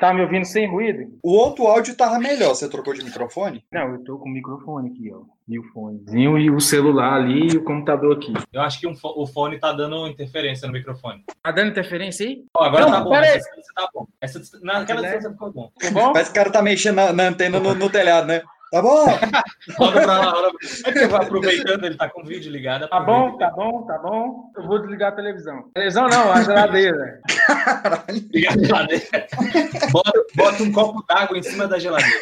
Tá me ouvindo sem ruído? O outro áudio tava melhor. Você trocou de microfone? Não, eu tô com o microfone aqui, ó. E o fonezinho e o celular ali e o computador aqui. Eu acho que um fo- o fone tá dando interferência no microfone. Tá dando interferência aí? Ó, agora Não, tá bom. aí. Essa distância tá bom. Essa, naquela Né? distância ficou bom. Tá bom? Parece que o cara tá mexendo na, na antena no, no telhado, né? Tá bom? Roda pra lá, roda pra lá. É que eu vou aproveitando, ele tá com o vídeo ligado. Tá bom, tá bom, tá bom. Eu vou desligar a televisão. Televisão não, a geladeira. Liga a geladeira. Bota, bota um copo d'água em cima da geladeira.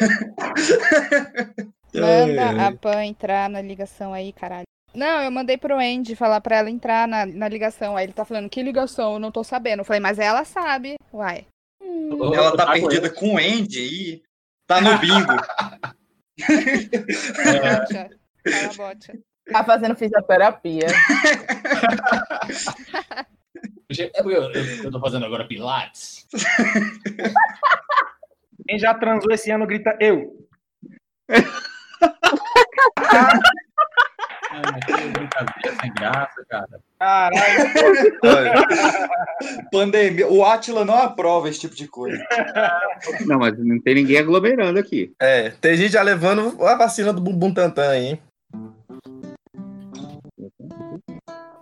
Manda a Pan entrar na ligação aí, caralho. Não, eu mandei pro Andy falar pra ela entrar na, na ligação. Aí ele tá falando, que ligação? Eu não tô sabendo. Eu falei, mas ela sabe. Uai. Ela tá perdida com o Andy e tá no bingo. Bocha. Fala, bocha. Tá fazendo fisioterapia. Eu, eu, eu tô fazendo agora pilates. Quem já transou esse ano grita eu. Ah, que brincadeira sem graça, cara. Caralho. Pandemia. O Atila não aprova esse tipo de coisa. Não, mas não tem ninguém aglomerando aqui. É, tem gente já levando a vacina do bumbum tantã aí, hein?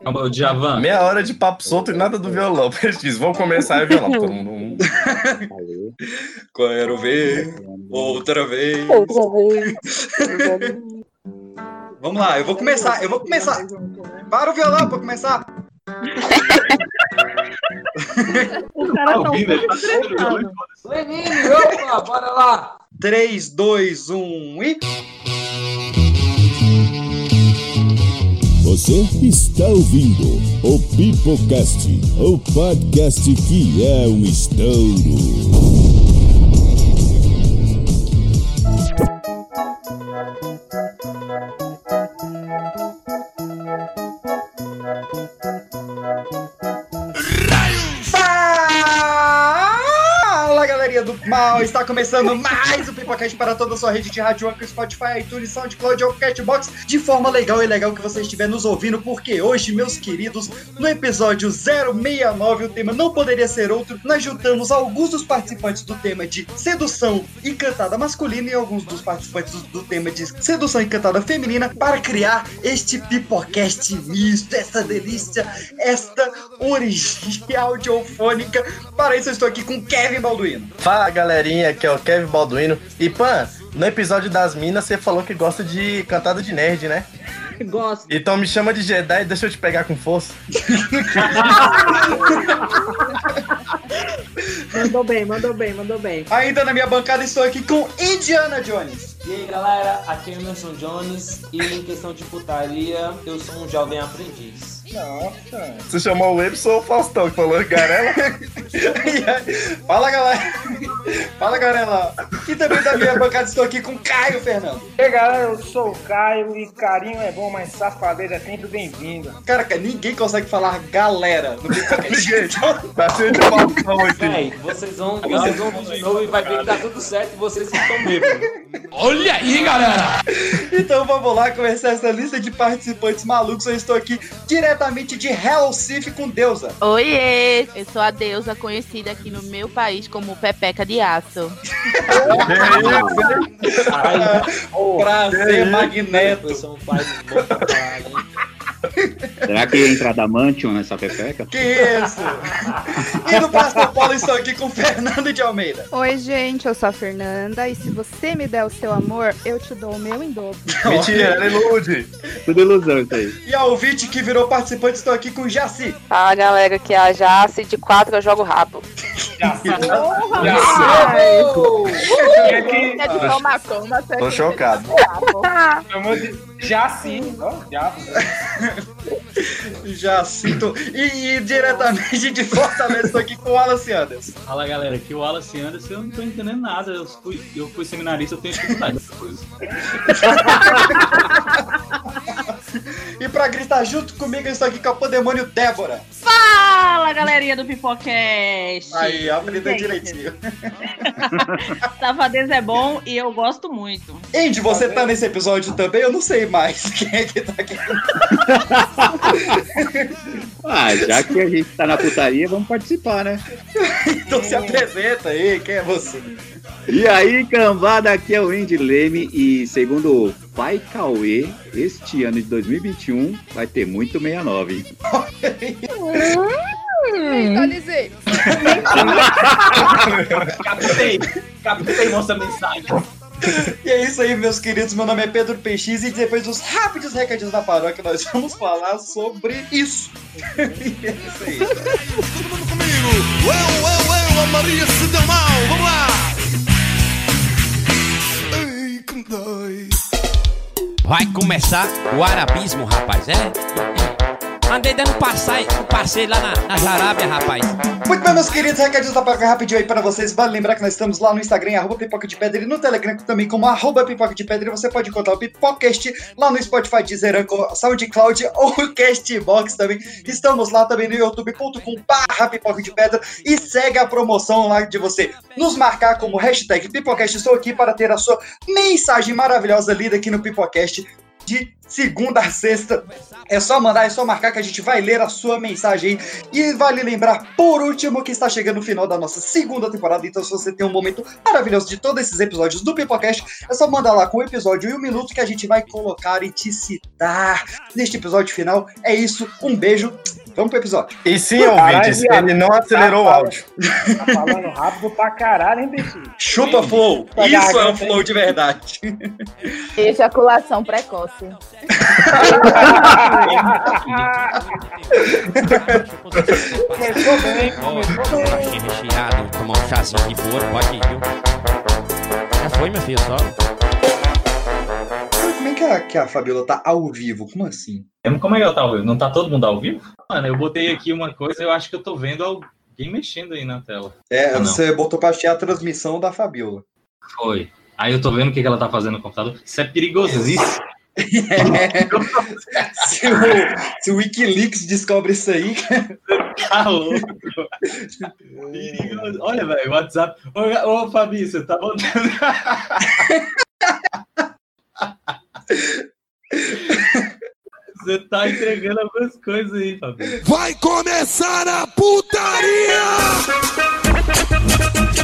Ô, Djavan, Meia hora de papo solto e nada do violão. Eles dizem, vamos começar o violão. Todo mundo- Valeu. Quero ver outra vez. Vamos lá, eu vou começar, eu vou começar. Para o violão pra começar. O cara tá ouvindo? Tá. Lenine, opa, bora lá. 3, 2, 1 e. Você está ouvindo o Pipocast, o podcast que é um estouro. Mal, está começando mais um Pipocast para toda a sua rede de rádio, Anchor, Spotify, iTunes, SoundCloud ou Catbox de forma legal e legal que você estiver nos ouvindo, porque hoje, meus queridos, no episódio 069, o tema não poderia ser outro, nós juntamos alguns dos participantes do tema de sedução encantada masculina e alguns dos participantes do, tema de sedução encantada feminina para criar este Pipocast misto, essa delícia, esta origem audiofônica. Para isso, eu estou aqui com Kevin Balduino. Fala galerinha, aqui é o Kevin Balduino. E Pan, no episódio das minas você falou que gosta de cantada de nerd, né? Gosto. Então me chama de Jedi e deixa eu te pegar com força. Mandou bem, mandou bem, mandou bem. Ainda na minha bancada estou aqui com Indiana Jones. E aí galera, aqui é Emerson Jones e em questão de putaria, eu sou um jovem aprendiz. Nossa. Você chamou o Epson ou o Faustão que falou Garela? Fala galera. Fala galera. E também da minha bancada estou aqui com Caio Fernando. E aí, galera, eu sou o Caio e carinho é bom, mas safadeza é sempre bem-vinda. Cara, ninguém consegue falar galera no Pipocast. Tá cheio de balcão aqui. Véi, vocês vão, vocês vão vir de novo e vai ver que tá tudo certo e vocês estão bêbados. Então vamos lá começar essa lista de participantes malucos. Eu estou aqui diretamente de Hell Sif com Deusa. Oiê! Eu sou a deusa conhecida aqui no meu país como Pepeca de Aço. Prazer, Magneto. Eu sou Será que ia entrar Damantium nessa pepeca? Que isso? E no Pastor Paulo estou aqui com Fernando de Almeida. Oi, gente, eu sou a Fernanda. E se você me der o seu amor, eu te dou o meu em dobro. Mentira, ela ilude. Tudo ilusão isso aí. E a ouvinte que virou participante, estou aqui com Jaci. Fala galera, que é a Jace, de quatro eu jogo rabo. É de toma, toma, você Tô chocado. Ó, diabo. Jaci. tô- E, e diretamente de Fortaleza, estou aqui com o Wallace Anderson. Fala galera, aqui é o Wallace Anderson, eu não tô entendendo nada. Eu fui, eu fui seminarista, eu tenho dificuldade nessas coisas. E pra gritar junto comigo, eu estou aqui com a Pandemônio Débora. Fala, galerinha do Pipocast! Aí, Gente, direitinho. Safadeza é bom e eu gosto muito. Andy, você tá nesse episódio também? Eu não sei mais quem é que tá aqui. Ah, já que a gente tá na putaria, vamos participar, né? Então se apresenta aí, quem é você? E aí, cambada, aqui é o Indy Leme e segundo o Pai Cauê, este ano de 2021 vai ter muito 69. Eita, Lizzy. Captei, captei nossa mensagem. E é isso aí, meus queridos. Meu nome é Pedro PX e depois dos rápidos recadinhos da paróquia, nós vamos falar sobre isso. E é isso aí. Ué, ué, ué, a Maria se deu mal, vamos lá! Vai começar o arabismo, rapaz, é? Andei dando passai- passeio lá na, na Arábia, rapaz. Muito bem, meus queridos, recadinhos da paróquia rapidinho aí para vocês. Vale lembrar que nós estamos lá no Instagram, arroba Pipoca de Pedra, e no Telegram também como arroba Pipoca de Pedra. Você pode encontrar o Pipocast lá no Spotify, Deezer, SoundCloud ou Castbox também. Estamos lá também no youtube.com barra Pipoca de Pedra e segue a promoção lá de você nos marcar como hashtag Pipocast. Estou aqui para ter a sua mensagem maravilhosa lida aqui no Pipocast de segunda a sexta. É só mandar, é só marcar que a gente vai ler a sua mensagem aí. E vale lembrar, por último, que está chegando o final da nossa segunda temporada. Então, se você tem um momento maravilhoso de todos esses episódios do Pipocast, é só mandar lá com o episódio e um minuto que a gente vai colocar e te citar neste episódio final. É isso, um beijo. Vamos pro episódio. E sim, ouvintes, ele não acelerou o áudio. Tá falando rápido pra caralho, hein, Peixinho? Chupa flow. Tá Isso é um flow de verdade. Ejaculação precoce. Começou bem, começou bem. Baixinho recheado, tomar um chazinho de pode ir, viu? Já foi, meu filho, só. Como é que a, que a Fabiola tá ao vivo? Como assim? Como é que ela tá ao vivo? Não tá todo mundo ao vivo? Mano, eu botei aqui uma coisa, eu acho que eu tô vendo alguém mexendo aí na tela. É, você botou pra achar a transmissão da Fabiola. Foi. Aí eu tô vendo o que que ela tá fazendo no computador. Isso é perigosíssimo. Se, o, se o Wikileaks descobre isso aí, Tá louco. Olha, velho, o WhatsApp. Ô, ô Fabi, você tá botando. Você tá entregando algumas coisas aí, Fabi. Vai começar a putaria!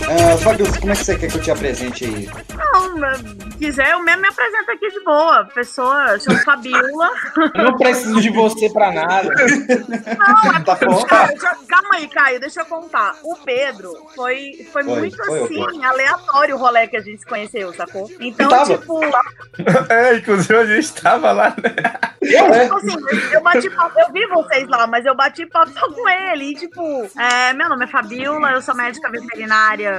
Ah, Fabiola, como é que você quer que eu te apresente aí? Não, quiser, eu mesmo me apresento aqui de boa. Pessoa, chama Fabiola. Eu não preciso de você pra nada. Não, Tá bom. Cara, deixa- calma aí, Caio, deixa eu contar. O Pedro foi, foi, Foi, muito foi, assim, foi. aleatório o rolê que a gente se conheceu, sacou? Então, tipo, É, inclusive a gente tava lá, né? eu, tipo assim, eu bati papo, eu vi vocês lá, mas eu bati papo só com ele. E, tipo, é, meu nome é Fabiola, eu sou médica veterinária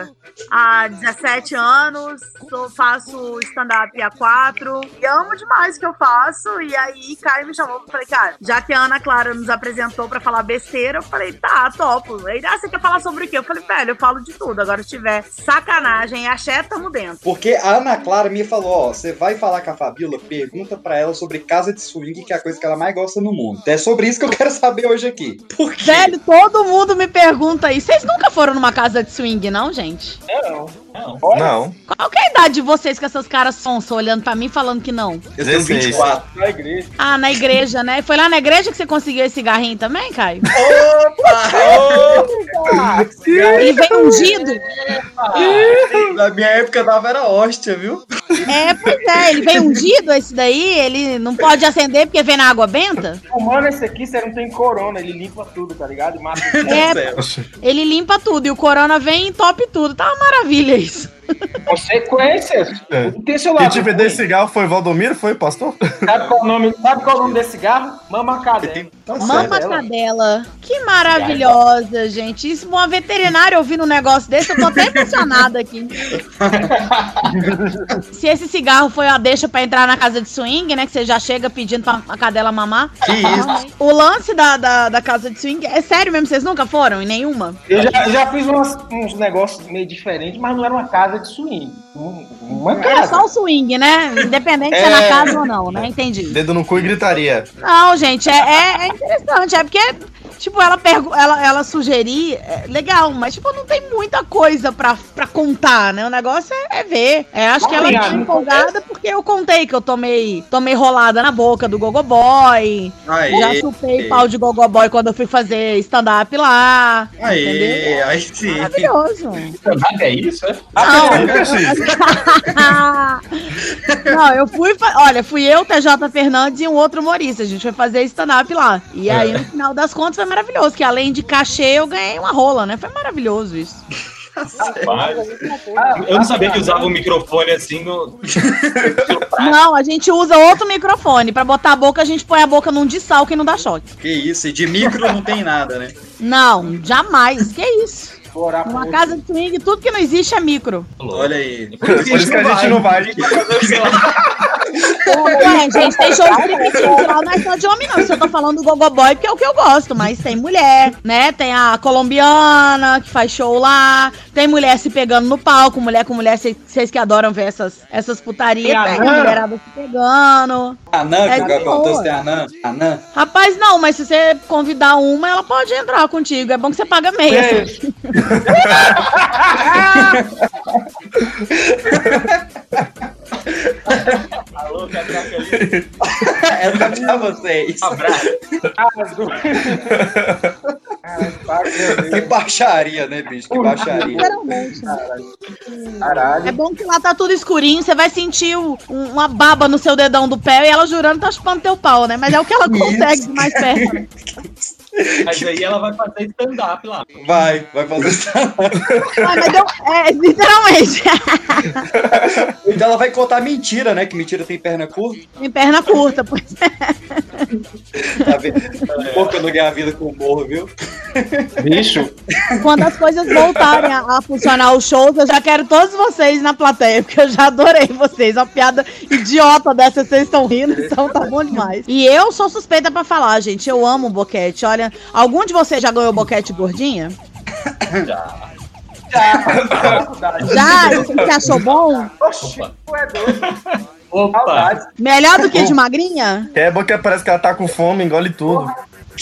há 17 anos, sou, faço stand-up há 4 e amo demais o que eu faço. E aí, Caio me chamou e falei, cara, já que a Ana Clara nos apresentou pra falar besteira, eu falei, tá, topo. Aí, ah, você quer falar sobre o quê? Eu falei, velho, eu falo de tudo. Agora, se tiver sacanagem e axé, tamo dentro. Porque a Ana Clara me falou, ó, você vai falar com a Fabiola, pergunta pra ela sobre casa de swing, que é a coisa que ela mais gosta no mundo. É sobre isso que eu quero saber hoje aqui. Por quê? Velho, todo mundo me pergunta isso. Vocês nunca foram numa casa de swing, não, gente? Não. Não. Não. Qual que é a idade de vocês com essas caras sonsa olhando pra mim falando que não? Eu tenho 16. 24. Na igreja. Ah, na igreja, né? Foi lá na igreja que você conseguiu esse cigarrinho também, Caio? Ele veio ungido? Na minha época dava era hóstia, viu? É, pois é, ele veio ungido esse daí, ele não pode acender porque vem na água benta? Fumando esse aqui, você não tem corona, ele limpa tudo, tá ligado? E mata É, ele limpa tudo e o corona vem e top tudo. Tá uma maravilha isso. Consequências. É. Tem seu Quem lado. te vendeu esse cigarro foi Valdomiro? Foi, pastor? Sabe qual, o nome, sabe qual o nome desse cigarro? Mama Cadê? Mama cadela. Que maravilhosa, gente. Isso, uma veterinária ouvindo um negócio desse, eu tô até emocionada aqui. Se esse cigarro foi a deixa pra entrar na casa de swing, né? Que você já chega pedindo pra a cadela mamar. Que isso? O lance da, da, da casa de swing é sério mesmo, vocês nunca foram em nenhuma? Eu já, já fiz umas- uns negócios meio diferentes, mas não era uma casa de swing. Um- Uma Era casa. só o swing, né? Independente se é na É. casa ou não, né? Entendi. Dedo no cu e gritaria. Não, gente, é, é, é interessante. É porque tipo, ela, pergu ela, ela sugerir, é legal, mas, tipo, não tem muita coisa pra, pra contar, né? O negócio é, é ver. É, acho que ela tá não empolgada porque eu contei que eu tomei, tomei rolada na boca do Gogoboy. Aê. Já chupei pau de Gogoboy quando eu fui fazer stand-up lá. Aê, entendeu? aí sim. Maravilhoso. É isso, é? Não, eu fui. fa- Olha, fui eu, TJ Fernandes e um outro humorista. A gente foi fazer stand-up lá. E aí, no final das contas, foi maravilhoso. Que além de cachê, eu ganhei uma rola, né? Foi maravilhoso isso. Eu não sabia que usava o microfone assim no. Não, a gente usa outro microfone. Pra botar a boca, a gente põe a boca num de sal que não dá choque. Que isso, e de micro não tem nada, né? Não, jamais. Que isso? Uma casa de swing, tudo que não existe é micro. Olha aí. Por isso que a gente não vai. Ué, gente, tem show de striptease lá, não é só de homem, não. Isso eu tô falando do Gogo Boy, porque é o que eu gosto, mas tem mulher, né? Tem a colombiana que faz show lá, tem mulher se pegando no palco, mulher com mulher, cês- vocês que adoram ver essas, essas putarias, Tem tem anã? mulherada se pegando. Anã, É que o boa. trouxe tem anã. Anã. Rapaz, não, mas se você convidar uma, ela pode entrar contigo. É bom que você paga meia. É. assim. Alô, catraca ali. Essa é pra vocês. Abraço. Que baixaria, né, bicho? Que baixaria. Literalmente. Caralho. É bom que lá tá tudo escurinho, você vai sentir o- um- uma baba no seu dedão do pé e ela jurando que tá chupando teu pau, né? Mas é o que ela consegue de mais perto. Mas aí ela vai fazer stand-up lá. Vai, vai fazer Ah, mas eu- é, literalmente. Então ela vai contar mentira, né? Que mentira tem perna curta. Em perna curta, pois é. Tá vendo? Pouco eu não ganhar a vida com humor, viu? Bicho. Quando as coisas voltarem a, a funcionar os shows, eu já quero todos vocês na plateia, porque eu já adorei vocês. Uma piada idiota dessa, vocês estão rindo, então tá bom demais. E eu sou suspeita pra falar, gente. Eu amo boquete. Olha, algum de vocês já ganhou boquete gordinha? Já. Já? E você achou bom? Opa! Melhor do que de magrinha? É bom que parece que ela tá com fome, engole tudo.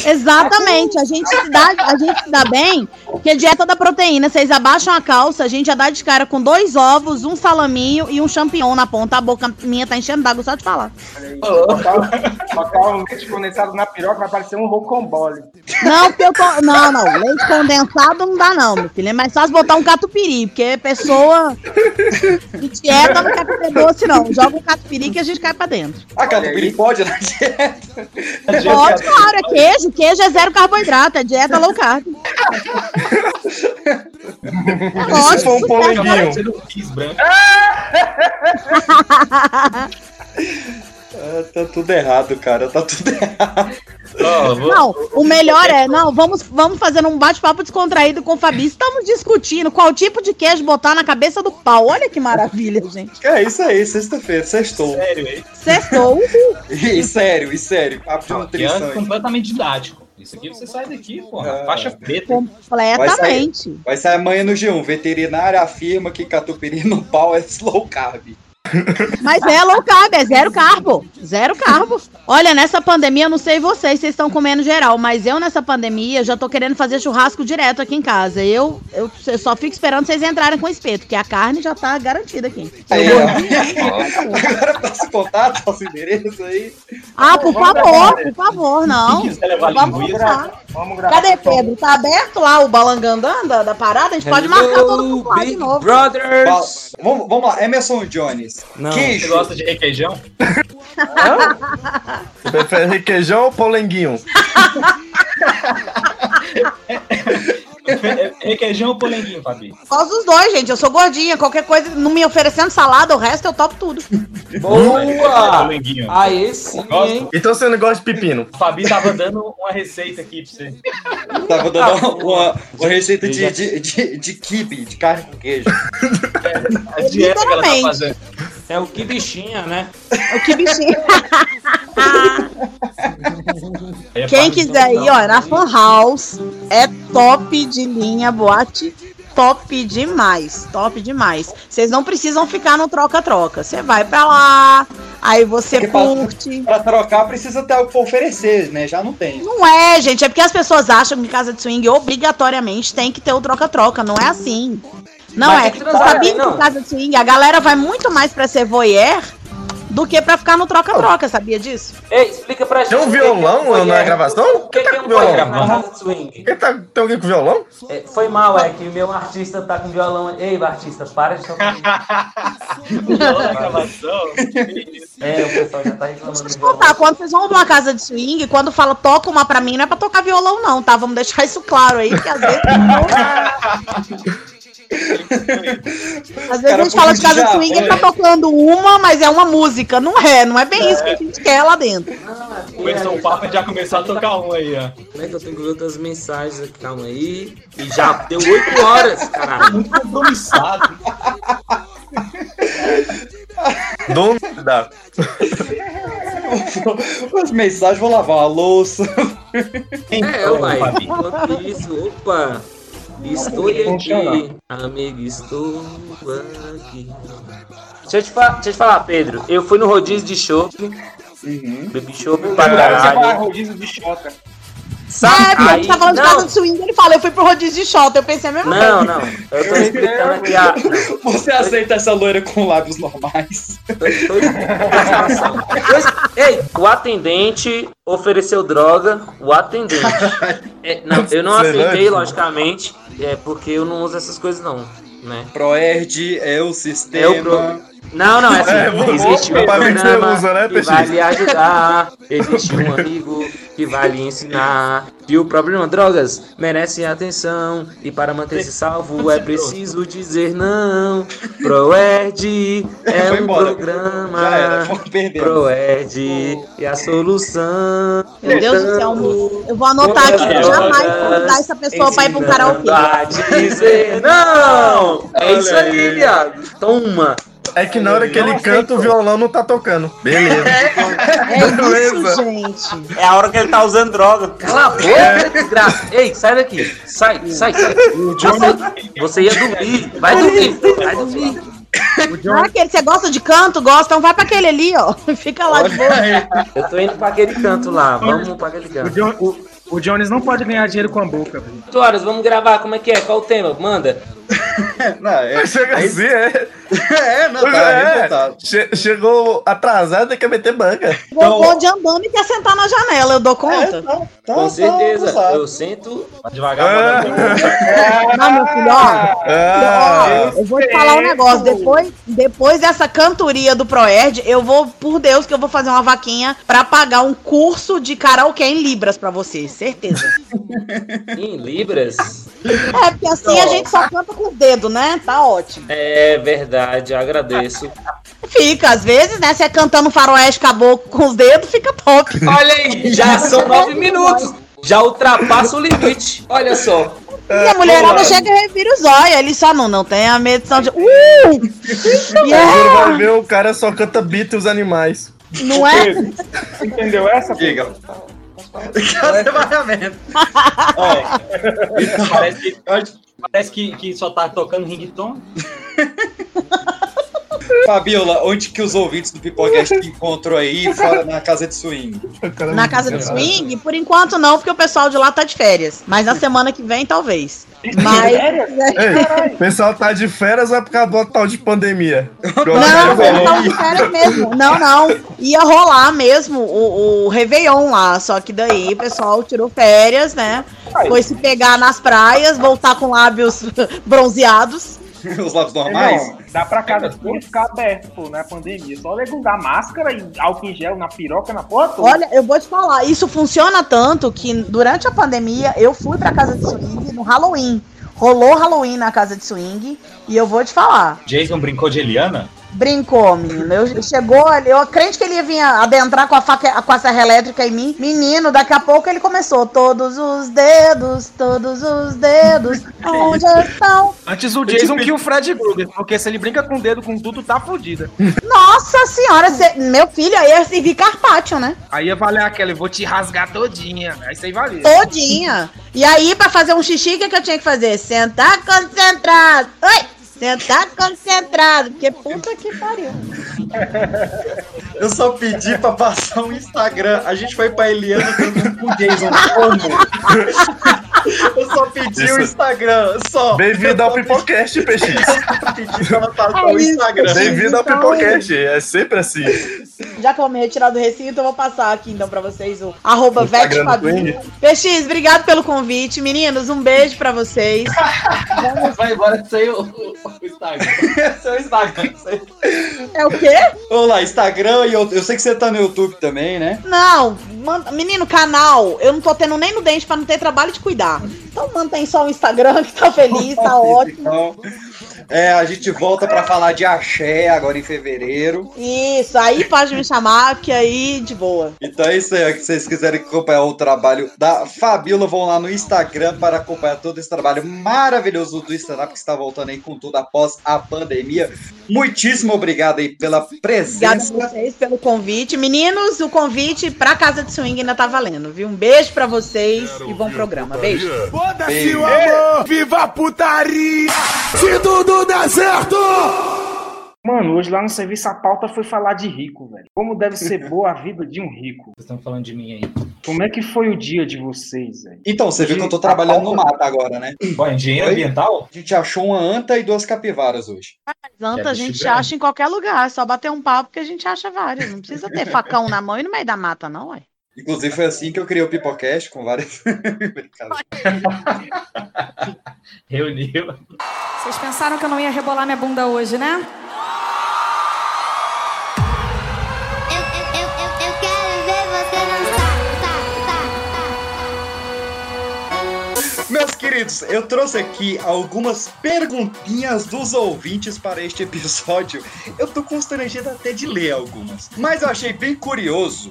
Exatamente, a gente se dá, a gente se dá bem, porque a dieta da proteína, vocês abaixam a calça, a gente já dá de cara com dois ovos, um salaminho e um champignon na ponta. A boca minha tá enchendo d'água só de falar. Botar, um leite condensado na piroca vai parecer um rocambole. Não, porque eu tô. Não, não, leite condensado não dá, não, meu filho. É mais fácil botar um catupiry, porque pessoa de dieta não quer comer doce, não. Joga um catupiry que a gente cai pra dentro. Ah, catupiry pode na dieta? Pode, claro, é queijo. Queijo é zero carboidrato, é dieta low carb. É lógico, Se for um polenguinho. Você não quis branco. Ah, tá tudo errado, cara. Tá tudo errado. Vou- Não, o melhor é, não, vamos, vamos fazer um bate-papo descontraído com o Fabi. Estamos discutindo qual tipo de queijo botar na cabeça do pau. Olha que maravilha, gente. É isso aí, sexta-feira, sextou. Sério, hein? Sextou. E sério, e sério. Papo de é nutrição. completamente didático. Isso aqui você sai daqui, porra. Ah. Faixa preta. Completamente. Vai sair amanhã no G1. Veterinária afirma que catupiry no pau é slow carb. Mas é low carb, é zero carbo. Zero carbo. Olha, nessa pandemia, eu não sei vocês, vocês estão comendo geral, mas eu nessa pandemia já tô querendo fazer churrasco direto aqui em casa. Eu, eu, eu só fico esperando vocês entrarem com espeto, porque a carne já tá garantida aqui. Aí, ó. Agora passa o contato, passa o endereço aí. Ah, por favor, por favor, não. Vamos conversar. Vamos gravar. Cadê Pedro? Tá aberto lá o balangandã da, da parada? A gente pode marcar todo mundo lá de novo. Fala- Vamos, vamos lá, Emerson Jones. Não. Queijo. Você gosta de requeijão? Você prefere requeijão ou polenguinho? requeijão ou polenguinho, Fabi? Qual dos dois, gente? Eu sou gordinha. Qualquer coisa, não me oferecendo salada, o resto eu topo tudo. Boa! Aí sim. Então você não gosta de pepino? Fabi tava dando uma receita aqui pra você. Tava dando uma, uma receita de, de, de, de kibe, de carne com queijo. A dieta que ela tá fazendo. É o que bichinha, né? O que bichinho. É Quem Fabi, quiser ir, ó, na Fan House, é top de linha, boate top demais, top demais. Vocês não precisam ficar no troca-troca. Você vai pra lá, Aí você Porque pra- curte. Pra trocar precisa ter algo pra oferecer, né? Já não tem. Não é, gente, é porque as pessoas acham que em casa de swing obrigatoriamente tem que ter o troca-troca. Não é assim. Não Mas é. que Sabia que em casa de swing a galera vai muito mais pra ser voyeur do que pra ficar no troca-troca, sabia disso? Ei, explica pra gente. Tem um o que violão que é na gravação? O que, que é um violão? voyeur na casa de swing? Quem tá, tem alguém com violão? É, foi mal, é que o meu artista tá com violão. Ei, artista, para de tocar. É, o pessoal já tá reclamando do violão. Tá, quando vocês vão pra uma casa de swing, quando fala toca uma pra mim, não é pra tocar violão, não, tá? Vamos deixar isso claro aí, que às vezes. Às vezes a gente fala de casa de swing e tá tocando uma, mas é uma música. Não é, não é bem isso que a gente quer lá dentro. Começou o papo e já começou a tocar um aí, ó. Como é que eu tenho que ver outras mensagens aqui? Calma aí. E já deu 8 horas, caralho. Muito compromissado. Dono da. As mensagens, vou lavar uma louça. É, uai. Enquanto isso, opa. Estou aqui, amigo, estou aqui. Deixa eu, te deixa eu te falar, Pedro. Eu fui no rodízio de chopp. Bebi chopp pra Você caralho. rodízio de chota. Sabe? É, Aí, gente tá falando de não, casa de swing, ele fala, eu fui pro rodízio de shot. Eu pensei a mesma não, coisa. não. Eu tô explicando aqui a. Você aceita essa loira com lábios normais? Pois- Ei, o atendente ofereceu droga. O atendente. É, não, eu não aceitei, logicamente. É porque eu não uso essas coisas, não. Né? Proerd é o É sistema. o pro... Não, não, é assim. É, vou- existe um programa usa, né, que Peixe? vai lhe ajudar. Existe um amigo que vai lhe ensinar. Que o problema drogas merece atenção. E para manter-se salvo é preciso dizer não. Proerd é Foi um embora. programa. Proerd é a solução. Meu Deus do céu, eu vou anotar aqui que jamais vou convidar essa pessoa pra ir pro karaokê. Dizer não! É isso aí, viado. Toma! É que na hora que ele canta, o violão não tá tocando. Beleza. É isso, gente. É a hora que ele tá usando droga. Cala a boca, desgraça. Ei, sai daqui. Sai, sai, sai. Você, você ia dormir. Vai dormir. Vai dormir. Não é aquele, você gosta de canto? Gosta? Então vai pra aquele ali, ó. Fica lá de boa. Eu tô indo pra aquele canto lá. Vamos pra aquele O, canto. John- o- o Jones não pode ganhar dinheiro com a boca. velho. 8 horas, vamos gravar. Como é que é? Qual o tema? Manda. Não, é, Chega assim, é. é, não, tá É, revoltado. che- chegou atrasado, tem que meter banca. Vou de andando e quer sentar na janela, eu dou conta. Tá, Com tá certeza. abusado. Eu sento. Devagar, mano. Não, meu filho, ó. Ah, Ó, eu vou te falar um negócio. Depois, depois dessa cantoria do Proerd, eu vou, por Deus, que eu vou fazer uma vaquinha pra pagar um curso de karaokê em Libras pra você, certeza. Em Libras. É, porque assim a gente só canta com os dedos, né? Tá ótimo. É verdade, agradeço. Fica, às vezes, né? Você cantando faroeste caboclo com os dedos, fica top. Olha aí, já são nove minutos. Já ultrapassa o limite. Olha só. E a mulherada chega e revira os olhos. Ele só não, não tem a medição de. Uh! Yeah! vai ver, o cara só canta beat e os animais. Não é? Entendeu essa? Diga. Cancelamento. Parece que, parece que, que só tá tocando ringtone. Fabiola, onde que os ouvintes do Pipocast te encontram aí fora na casa de swing? Na casa do swing, por enquanto não, porque o pessoal de lá tá de férias. Mas na semana que vem, talvez. Mas. Ei, o pessoal tá de férias ou é por causa do tal de pandemia? Não, eles tão de férias mesmo. Não, não. Ia rolar mesmo o, o Réveillon lá. Só que daí o pessoal tirou férias, né? Foi se pegar nas praias, voltar com lábios bronzeados. Os lábios normais? Não, dá pra casa toda ficar aberto, pô, na pandemia. Só legungar máscara e álcool em gel na piroca, na porra toda. Olha, eu vou te falar, isso funciona tanto que durante a pandemia eu fui pra casa de swing no Halloween. Rolou Halloween na casa de swing e eu vou te falar. Jason brincou de Eliana? Brincou, menino. Eu, chegou ali, eu crente que ele ia vir adentrar com a, faca, com a serra elétrica em mim. Menino, daqui a pouco ele começou. Todos os dedos, todos os dedos, onde estão? Antes o Jason que o Fred Krueger, porque se ele brinca com o dedo com tudo, tá fodida. Nossa senhora, cê- meu filho aí ia servir carpaccio, né? Aí ia valer aquela, eu vou te rasgar todinha. Aí aí valia. Todinha. E aí, pra fazer um xixi, o que, que eu tinha que fazer? Sentar concentrado. Oi! Tá concentrado, porque puta que pariu. Eu só pedi pra passar um Instagram. A gente foi pra Eliana dando com o Jason. Como? Eu só pedi o Instagram. Só. Bem-vindo ao Pipocast, PX. pedi pra ela passar É o Instagram. Bem-vindo ao Então- Pipocast. É sempre assim. Já que eu vou me retirar do recinto, eu vou passar aqui então pra vocês o arroba VetFabinho. PX, obrigado pelo convite. Meninos, um beijo pra vocês. Vai embora sem o, o, Instagram. Seu Instagram. É o quê? Vamos lá, Instagram e eu, eu sei que você tá no YouTube também, né? Não, manda- menino, canal, eu não tô tendo nem no dente pra não ter trabalho de cuidar. Então mantém só o Instagram que tá feliz, tá ótimo. Então, é, a gente volta pra falar de axé agora em fevereiro. Isso, aí pode me chamar, que aí de boa. Então é isso aí, se vocês quiserem acompanhar o trabalho da Fabiola, vão lá no Instagram para acompanhar todo esse trabalho maravilhoso do stand-up que está voltando aí com tudo após a pandemia. Muitíssimo obrigado aí pela Obrigada presença. a vocês pelo convite. Meninos, o convite pra Casa de Swing ainda tá valendo, viu? Um beijo pra vocês e bom programa. Beijo. Foda-se o amor, viva a putaria! Se tudo der certo! Mano, hoje lá no serviço a pauta foi falar de rico, velho. Como deve ser boa a vida de um rico. Vocês estão falando de mim aí. Como é que foi o dia de vocês, velho? Então, você viu que eu tô trabalhando no mato agora, né? Bom, engenheiro Oi? ambiental? A gente achou uma anta e duas capivaras hoje. Anta É, a gente grande. acha em qualquer lugar, é só bater um papo que a gente acha vários. Não precisa ter facão na mão e no meio da mata, não, ué. Inclusive foi assim que eu criei o Pipocast com várias. Reuniu. Vocês pensaram que eu não ia rebolar minha bunda hoje, né? Queridos, eu trouxe aqui algumas perguntinhas dos ouvintes para este episódio. Eu tô constrangido até de ler algumas, mas eu achei bem curioso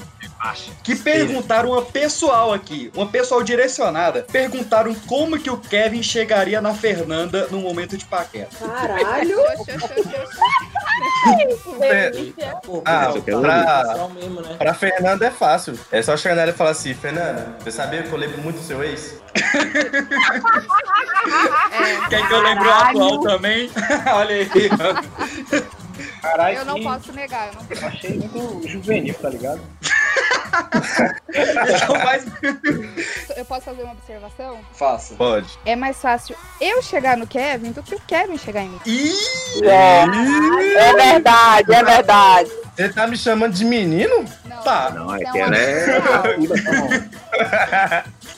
que perguntaram uma pessoal aqui, uma pessoal direcionada, perguntaram como que o Kevin chegaria na Fernanda no momento de paquera. Caralho! Ah, é pra, mesmo, né? pra Fernanda é fácil. É só chegar nela e falar assim, Fernanda, você sabia que eu lembro muito do seu ex? Quer que eu lembre o atual também? Olha aí. Caralho, Eu não posso negar, eu não eu achei muito juvenil, tá ligado? Eu posso fazer uma observação? Faça. Pode. É mais fácil eu chegar no Kevin do que o Kevin chegar em mim. É verdade, é verdade. Você tá me chamando de menino? Tá. Não, é Não, que ela é.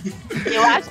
Eu acho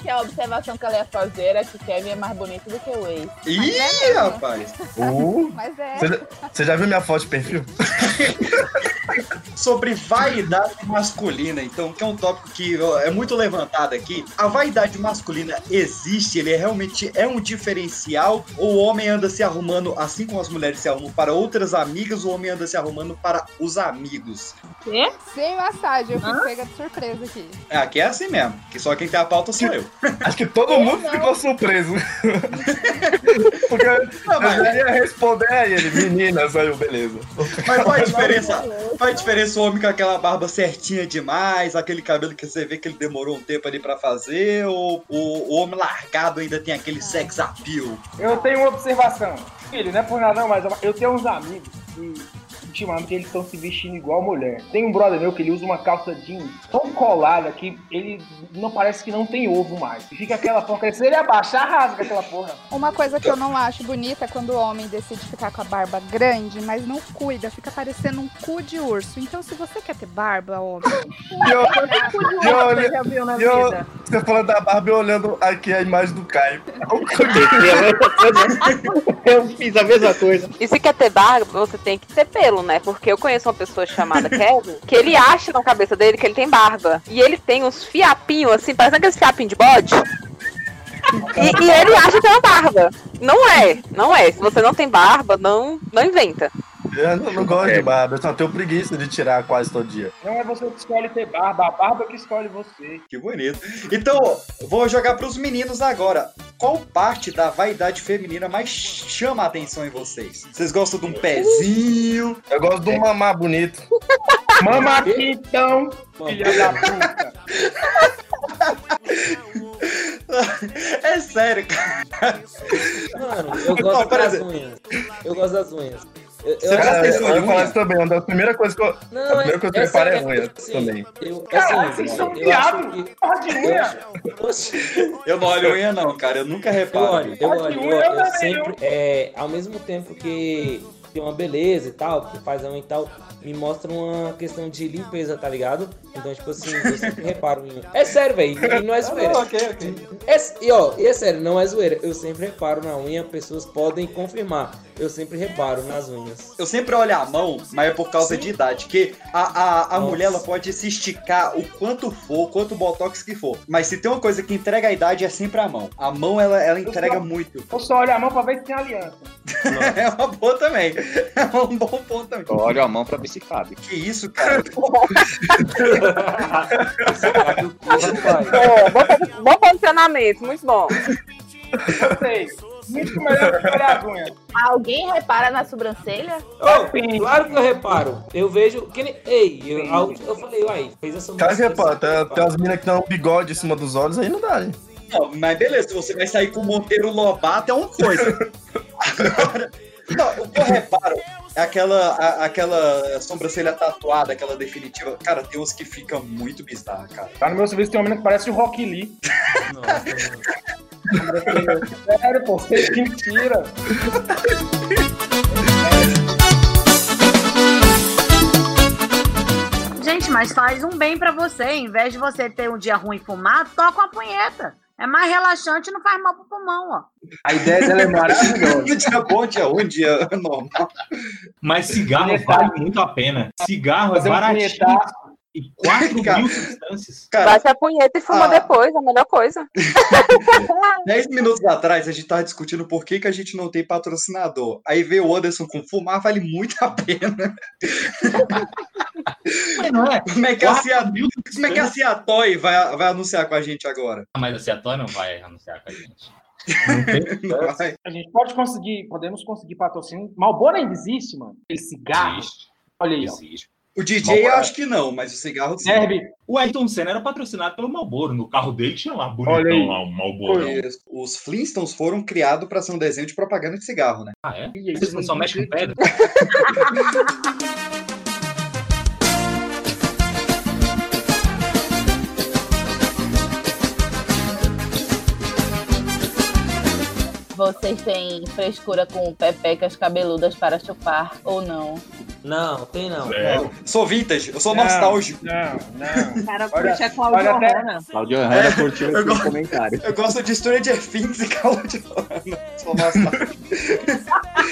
que a observação que ela ia fazer era que o Kevin é mais bonito do que o ex. Ih, rapaz. Uh, Mas é. você, já- você já viu minha foto de perfil? sobre vaidade masculina, então, que é um tópico que é muito levantado aqui. A vaidade masculina existe, ele é realmente é um diferencial, ou o homem anda se arrumando, assim como as mulheres se arrumam para outras amigas, o homem anda se arrumando para os amigos. Quê? Sem massagem, eu fui pega de surpresa aqui. É, aqui é assim mesmo, que só quem tem a pauta sou eu. Acho que todo mundo ficou surpreso. Porque eu já ia responder a ele, meninas, aí eu, beleza. Mas qual a diferença? A diferença o homem com aquela barba certinha demais, aquele cabelo que você vê que ele demorou um tempo ali pra fazer, ou o, o homem largado ainda tem aquele sex appeal? Eu tenho uma observação. Filho, não é por nada não, mas eu tenho uns amigos que ultimamente eles estão se vestindo igual mulher. Tem um brother meu que ele usa uma calça jeans tão colada que ele não parece que não tem ovo mais. E fica aquela porca, se ele abaixar, rasga aquela porra. Uma coisa que eu não acho bonita é quando o homem decide ficar com a barba grande, mas não cuida, fica parecendo um cu de urso. Então, se você quer ter barba, homem. E eu, e eu, Você já viu na e eu- vida? você falando da barba, eu olhando aqui a imagem do Caio. Eu fiz a mesma coisa. E se quer ter barba, você tem que ter pelo, né? Porque eu conheço uma pessoa chamada Kevin, que ele acha na cabeça dele que ele tem barba. E ele tem uns fiapinhos, assim, parecendo aqueles fiapinhos de bode. E, e ele acha que é uma barba. Não é, não é. Se você não tem barba, não, não inventa. Eu não, não gosto de barba, eu só tenho preguiça de tirar quase todo dia. Não é você que escolhe ter barba, a barba que escolhe você. Que bonito. Então, vou jogar pros meninos agora. Qual parte da vaidade feminina mais chama a atenção em vocês? Vocês gostam de um pezinho? Eu gosto de um mamar bonito. Mama aqui então, filha da puta. É sério, cara. Mano, eu Não, gosto por das exemplo. unhas. Eu gosto das unhas. Eu, eu, que- eu ia falar isso também. uma das primeiras coisas que eu, Não, a primeira é- coisa que eu reparo é unha assim, também. Eu, Caralho, assim, vocês são eu eu. Eu não olho unha, não, cara. Eu nunca Eu reparo. olho, eu olho, eu, olho, eu sempre, é, ao mesmo tempo que tem uma beleza e tal, que faz a unha e tal, me mostra uma questão de limpeza, tá ligado? Então, tipo assim, eu sempre reparo em unha. É sério, velho, e não é zoeira. Ah, ok, ok. É, e ó, e é sério, não é zoeira. Eu sempre reparo na unha, pessoas podem confirmar. Eu sempre reparo nas unhas. Eu sempre olho a mão, mas é por causa de idade. Que a, a, a Nossa. mulher ela pode se esticar o quanto for, quanto botox que for. Mas se tem uma coisa que entrega a idade é sempre a mão. A mão ela, ela entrega só- muito. Eu só olho a mão pra ver se tem aliança. É uma boa também. É um bom ponto também. Olha a mão pra ver se cabe. Que isso, cara? É, bom, bom posicionamento, muito bom. Muito melhor que as unhas. Alguém repara na sobrancelha? Oh, claro que eu reparo. Eu vejo. Que nem, ei, eu, a eu falei, uai, fez essa Cara, repara, tem, tem umas minas que dão um bigode em cima dos olhos, aí não dá, né? Não, mas beleza, você vai sair com o Monteiro Lobato é uma coisa. Agora, não, o que eu reparo é aquela, a- aquela sobrancelha tatuada, aquela definitiva. Cara, tem uns que ficam muito bizarra, cara. Tá no meu serviço tem uma menina que parece o Rock Lee. Sério, pô, você que mentira. Gente, mas faz um bem pra você. Em vez de você ter um dia ruim e fumar, toca uma punheta. É mais relaxante e não faz mal pro pulmão, ó. A ideia dela é maravilhosa. dia bom, dia ruim, dia normal. Mas cigarro vale muito a pena. Cigarro é Fazer um baratinho. punhetaço. E 4 Cara, mil substâncias. Cara, Bate a punheta e fuma Ah. depois, é a melhor coisa. Dez minutos atrás a gente tava discutindo por que, que a gente não tem patrocinador. Aí veio o Anderson com fumar vale muito a pena. Mas não é? Como é que a, 4 Cia... mil Como é que a Ciatoy vai, vai anunciar com a gente agora? Ah, Mas a Ciatoy não vai anunciar com a gente. A gente pode conseguir, podemos conseguir patrocínio. Malboro ainda existe, mano. Aquele cigarro. Existe. Olha aí, ó. O DJ eu Malboro. acho que não, mas o cigarro sim. Serve. O Ayrton Senna era patrocinado pelo Malboro. No carro dele tinha lá, bonitão lá, o Malboro. Isso. Os Flintstones foram criados para ser um desenho de propaganda de cigarro, né? Ah, é? Vocês não só mexem com pedra? Vocês têm frescura com pepecas cabeludas para chupar ou não? Não, tem não. É. Sou vintage, eu sou Não, nostálgico. Não, não. Cara, Olha- puxa a Cláudia olha até- Hanna. Claudio Hanna curtiu eu esse gosto- comentário. Eu gosto de Stranger Things e Cláudio Hanna. Sou nostálgico.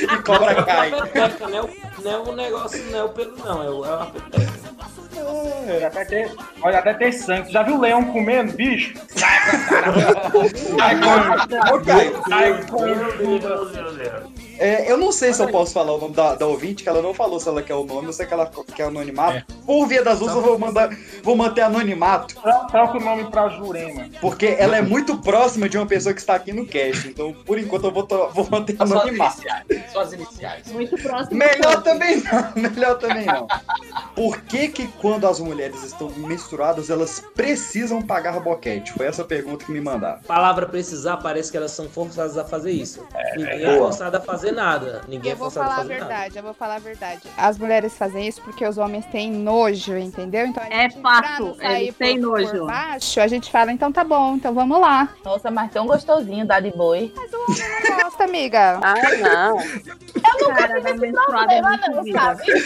e Cobra Kai. É pepeca, não é, o, não é o negócio, não é o pelo, não. É, o, é Olha até ter, olha até ter sangue. Tu já viu o leão comendo, bicho? Sai pra caralho. Ô, Caio, Sai comendo. É, eu não sei se eu posso falar o nome da, da ouvinte, que ela não falou se ela quer o nome, eu sei que ela quer anonimato. Por via das dúvidas, eu vou, mandar, vou manter anonimato, Tro- Troca o nome pra Jurema. porque ela é muito próxima de uma pessoa que está aqui no cast. Então, por enquanto, eu vou, vou manter anonimato. Só as iniciais. Muito próximo. Melhor também não, melhor também não. Por que que quando as mulheres estão menstruadas, elas precisam pagar boquete? Foi essa pergunta que me mandaram. Palavra precisar, parece que elas são forçadas a fazer isso. Ninguém é, boa. forçado a fazer nada. Ninguém Eu é vou forçado a falar a fazer nada. verdade, eu vou falar a verdade. As mulheres fazem isso porque os homens têm nojo, entendeu? Então a É gente, fato, eles têm nojo. Por baixo, a gente fala, então tá bom, então vamos lá. Nossa, mas tão gostosinho dar de boi. Não gosta, amiga. Ai, não. Eu nunca Cara, tive da esse menstruada é problema, não, sabe? Eu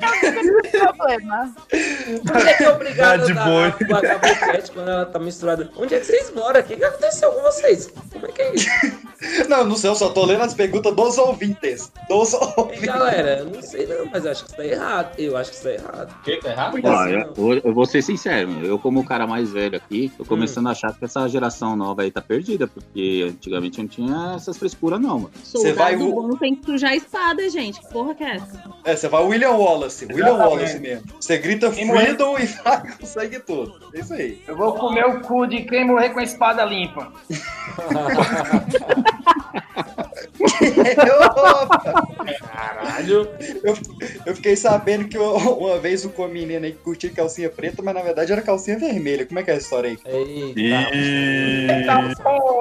nunca tive esse problema. Por que que é obrigado Tá de a boi. dar- boquete quando ela tá misturada? Onde é que vocês moram aqui? O que aconteceu com vocês? Como é que é isso? Não, não sei, eu só tô lendo as perguntas dos ouvintes. Dos ouvintes. galera, eu não sei não, mas eu acho que isso tá errado. Eu acho que isso tá errado. O que? Tá errado? Olha, eu, eu vou ser sincero, eu como o cara mais velho aqui, tô começando a achar que essa geração nova aí tá perdida, porque antigamente não tinha essas frescuras não, mano. Você vai bom tem que sujar a espada, gente. Que porra que é essa? É, você vai William Wallace, William Exatamente. Wallace mesmo. Você grita Quem freedom e vai com sangue todo. É isso aí. Eu vou comer o cu de quem morrer com a espada limpa. Caralho. Eu, eu fiquei sabendo que eu- uma vez o com a menina aí que curtia calcinha preta, mas na verdade era calcinha vermelha. Como é que é a história aí? E...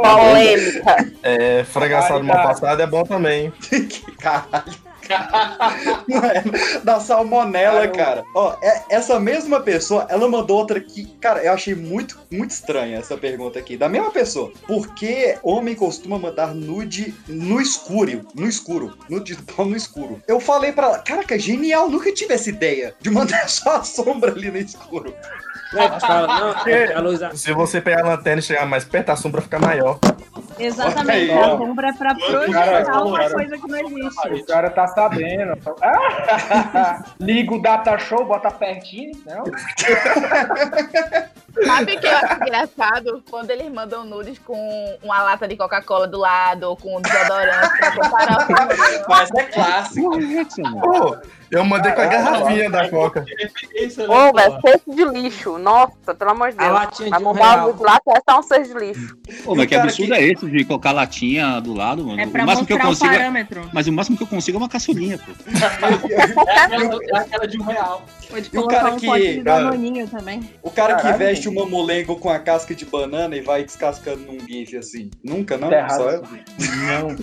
Polêmica. É, frangaçado mal passado é bom também. Caralho. É, da salmonela, cara. Ó, é- essa mesma pessoa, ela mandou outra aqui. Cara, eu achei muito, muito estranha essa pergunta aqui. Da mesma pessoa. Por que homem costuma mandar nude no escuro? No escuro. Nude do pau no escuro. Eu falei pra ela, caraca, genial, nunca tive essa ideia de mandar só a sombra ali no escuro. Se você pegar a lanterna e chegar mais perto, a sombra fica maior. Exatamente. Aí, A sombra é pra Cara, projetar uma cara. coisa que não existe. O cara tá sabendo. Ah! Liga o data show, bota pertinho, não? Sabe o que eu acho engraçado? Quando eles mandam nudes com uma lata de Coca-Cola do lado, ou com um desodorante pra comparar o. Mas é clássico. Pô, eu mandei com a garrafinha da Coca. Ô, velho, cesto de lixo. Nossa, pelo amor de A Deus. latinha Vai de um real. um lá, testar um cesto de lixo. Pô, mas que absurdo é esse de colocar latinha do lado, mano? É pra o máximo que eu mostrar o consigo. é- parâmetro. Mas o máximo que eu consigo é uma caçulinha, pô. É aquela de um real. Pode E o cara um que- cara-. O cara que Caralho, veste uma molengo com a casca de banana e vai descascando num gif assim. Nunca, não? Tá Só eu? Não.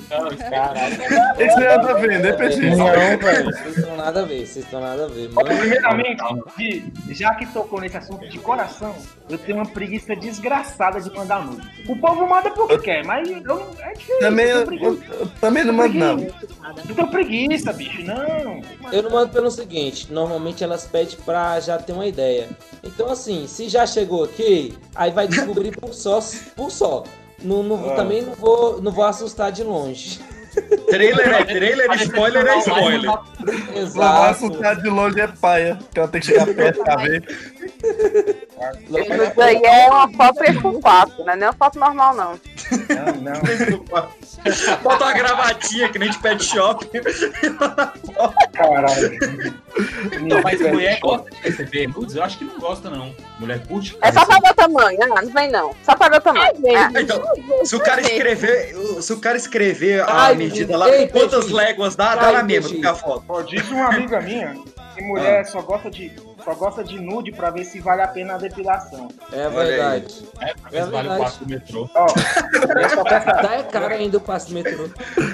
Caralho. Esse é nada a ver, né, Peixe? Não, velho. Vocês estão nada a ver, vocês estão nada a ver. Mano. Primeiramente, já que tocou nesse assunto de coração, eu tenho uma preguiça desgraçada de mandar nude. O povo manda porque quer, mas eu, não- é difícil. Também, eu eu, eu também não mando, não. Eu tenho preguiça, bicho, não. Eu não mando pelo seguinte, normalmente elas pedem pra já ter uma ideia. Então assim, se já chegou aqui, aí vai descobrir por só, por só. Não, não- Ah. Também não vou, não vou assustar de longe. Trailer é trailer, spoiler é spoiler. Vai assustar de longe é paia, que ela tem que chegar perto pra ver. Isso aí é uma foto 3x4, né? Não é uma foto normal, não. Não, não. Bota uma gravatinha que nem de pet shop. Caralho. Não, mas mulher gosta de receber nudes? Eu acho que não gosta, não. Mulher curte. É só pra ver o tamanho. Ah, não vem não. Só pra ver o tamanho. Ah, Então, se o cara escrever, se o cara escrever a medida lá, quantas léguas dá, dá na mesma que a foto. Ó, disse uma amiga minha que mulher só gosta de só gosta de nude pra ver se vale a pena a depilação. É verdade. É, pra ver se vale o passo do metrô. Ó, só quer saber, Tá é caro ainda o passo do metrô.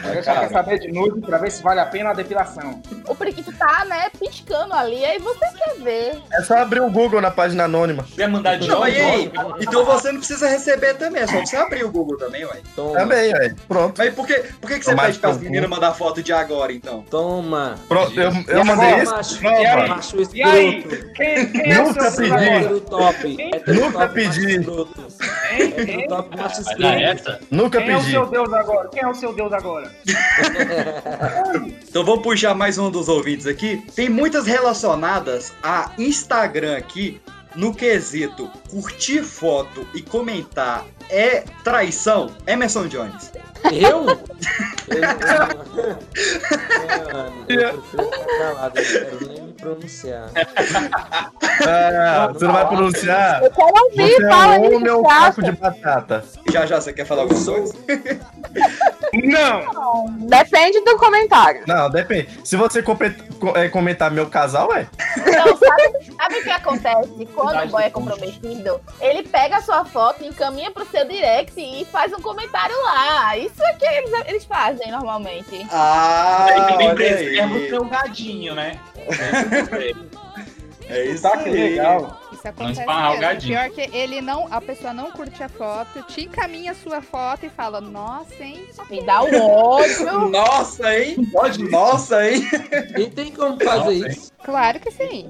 ela só quer saber de nude pra ver se vale a pena a depilação. O periquito tá, né, piscando ali, aí você quer ver. É só abrir o Google na página anônima. Quer mandar de Não, novo? Então você não precisa receber também, é só você abrir o Google também, ué. Toma. Também, velho. Pronto. Mas por que, por que, que você pede pras no cu. meninas mandar foto de agora, então? Toma. Pronto, eu, eu mandei isso. E aí? Macho E aí? Quem, quem é o Nunca seu pedi. top. Nunca top, pedi. macho escroto. Hein? Hétero Hein? top, macho Vai dar escroto. essa? Nunca Quem é o pedi. seu Deus agora? Quem é o seu Deus agora? Então vamos puxar mais um dos ouvintes aqui. Tem muitas relacionadas a Instagram aqui no quesito curtir foto e comentar é traição. Emerson Jones. Eu? Eu Mano, eu prefiro ficar calado, eu não quero nem me pronunciar. Ah, você não vai pronunciar? Eu quero ouvir, Você é fala aí um o um caco acha. de batata? Já já você quer falar alguma coisa? Não! Depende do comentário. Não, depende. Se você é, comentar meu casal, é? Não, sabe, sabe o que acontece? Quando o boy é comprometido, ele pega a sua foto, encaminha pro seu direct e faz um comentário lá. Isso é que eles, eles fazem normalmente. Ah, Aí também olha preserva o aí. seu gadinho, né? É isso Tá que aí. legal. Isso acontece mesmo. Pior que ele não, a pessoa não curte a foto, te encaminha a sua foto e fala, nossa, hein? Me dá um ódio. Nossa, hein? Pode Nossa, hein? E tem como fazer isso? Claro que sim.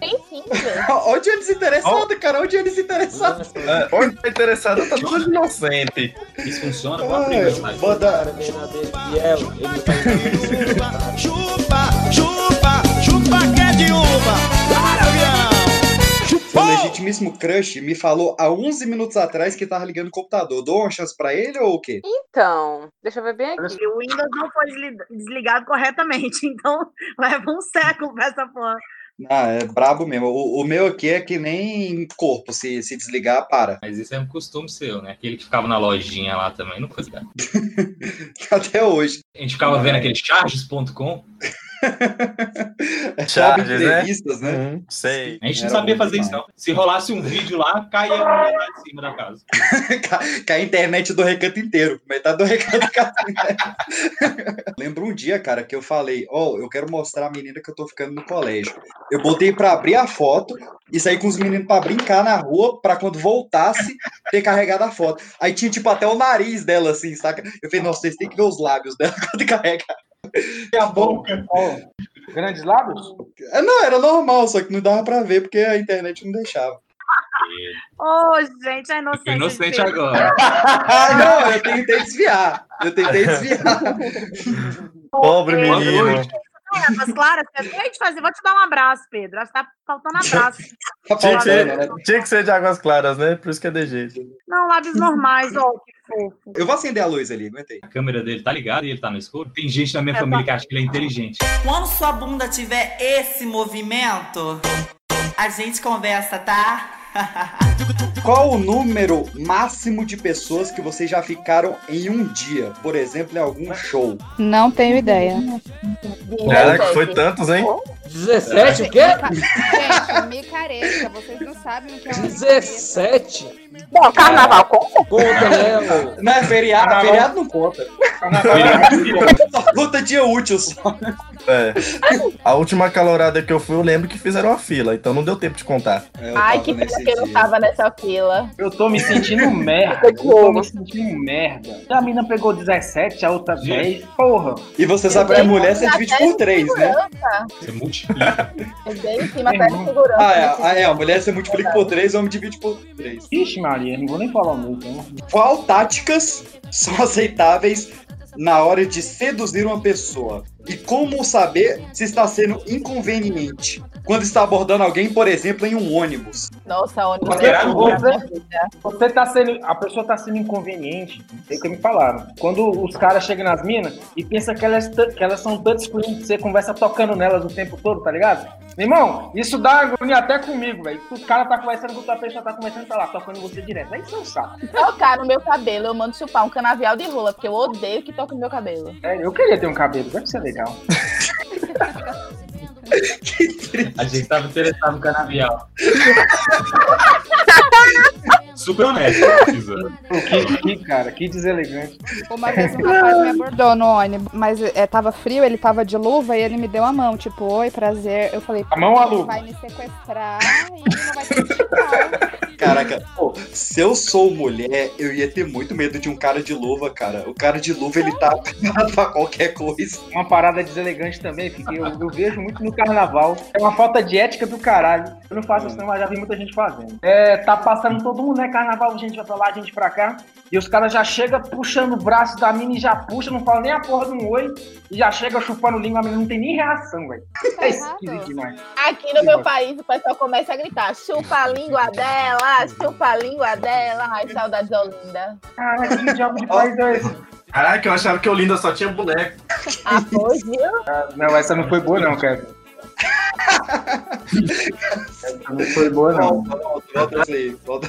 Tem sim, velho. Olha o dia desinteressado, cara. Olha o dia desinteressado. É, Onde tá interessado, tá tudo inocente. Isso funciona? Fiel, ele não faz Chupa, chupa, chupa é de! Seu legitimíssimo crush me falou há 11 minutos atrás que tava ligando o computador. Dou uma chance pra ele ou o quê? Então, deixa eu ver bem aqui. E o Windows não foi desli- desligado corretamente, então leva um século pra essa porra Ah, é brabo mesmo. O, o meu aqui é que nem corpo, se, se desligar, para. Mas isso é um costume seu, né? Aquele que ficava na lojinha lá também, não foi ligado? Até hoje. A gente ficava vendo aquele charges.com. Charges, né? entrevistas, né? Uhum, sei. A gente não sabia fazer isso, demais. não. Se rolasse um vídeo lá, caía um lá em cima da casa. que a internet do recanto inteiro. Metade do recanto a. Lembro um dia, cara, que eu falei, ó, eu quero mostrar a menina que eu tô ficando no colégio. Eu botei pra abrir a foto e saí com os meninos pra brincar na rua, pra quando voltasse, ter carregado a foto. Aí tinha, tipo, até o nariz dela, assim, saca? Eu falei, nossa, vocês têm que ver os lábios dela quando carrega. E a boca? Grandes lábios? É, Não, era normal, só que não dava pra ver, porque a internet não deixava. Ô, gente, é inocente. Inocente agora. Ah, não, eu tentei desviar. Eu tentei desviar. Pobre menino. Águas Claras, você fazer. Vou te dar um abraço, Pedro. Acho que tá faltando abraço. Tinha que, ser, tinha que ser de águas claras, né? Por isso que é de jeito. Não, lábios normais, ó, que fofo. Eu vou acender a luz ali, aguentei. A câmera dele tá ligada e ele tá no escuro. Tem gente na minha É, família que acha que ele é inteligente. Quando sua bunda tiver esse movimento, a gente conversa, tá? Qual o número máximo de pessoas que vocês já ficaram em um dia? Por exemplo, em algum show? Não tenho ideia. Caraca, foi tantos, hein? 17, o quê? Gente, micareta, vocês não sabem o que é um 17? Bom, carnaval conta? Conta, né? Não, é feriado, Carnaval. feriado não conta. Só conta dia útil só. É. A última calorada que eu fui, eu lembro que fizeram uma fila, então não deu tempo de contar. É, Ai, que pena que eu não tava nessa fila. Eu tô me sentindo merda. Eu tô me sentindo merda. A mina pegou 17, a outra 10. Porra. E você sabe que a mulher você divide por três, né? Você multiplica. Eu dei em cima até de segurança. Ah, é, ah, é, a mulher você multiplica por três, o homem divide por três. Ixi, Maria, não vou nem falar o meu, então. Qual táticas são aceitáveis na hora de seduzir uma pessoa? E como saber se está sendo inconveniente? Quando está abordando alguém, por exemplo, em um ônibus. Nossa, ônibus. Você, você, você tá sendo. A pessoa tá sendo inconveniente. É o que me falaram. Quando os caras chegam nas minas e pensam que elas, que elas são touchscreen, que você conversa tocando nelas o tempo todo, tá ligado? Meu irmão, isso dá agonia até comigo, velho. O cara tá conversando com outra pessoa, tá conversando, tá lá, tocando você direto. Aí isso é saco. Tocar no meu cabelo, eu mando chupar um canavial de rola, porque eu odeio que toque no meu cabelo. É, eu queria ter um cabelo, deve ser legal. A gente tava interessado no canavial. Super honesto. Isa. Que, que cara, que deselegante. Uma vez um rapaz me abordou no ônibus, mas é, tava frio, ele tava de luva e ele me deu a mão, tipo, oi, prazer. Eu falei, A mão a ele luva? vai me sequestrar e não vai ter que chutar. Caraca, pô, se eu sou mulher, eu ia ter muito medo de um cara de luva, cara. O cara de luva, ele tá preparado pra qualquer coisa. Uma parada deselegante também, porque eu, eu vejo muito no carnaval. É uma falta de ética do caralho. Eu não faço isso, não, mas já vi muita gente fazendo. É, tá passando todo mundo, né? Carnaval, gente vai pra lá, gente pra cá. E os caras já chegam puxando o braço da mina e já puxa, não fala nem a porra de um oi. E já chega chupando língua, a menina não tem nem reação, velho. É esquisito demais. Aqui no meu país, o pessoal começa a gritar: chupa a língua dela, chupa a língua dela. Ai, saudades da Olinda. Caralho, que diabo de país é esse? Caraca, eu achava que o Linda só tinha boneco. Ah, foi, viu? Ah, Não, essa não foi boa, não, cara. Essa não foi boa, não. Volta aí, volta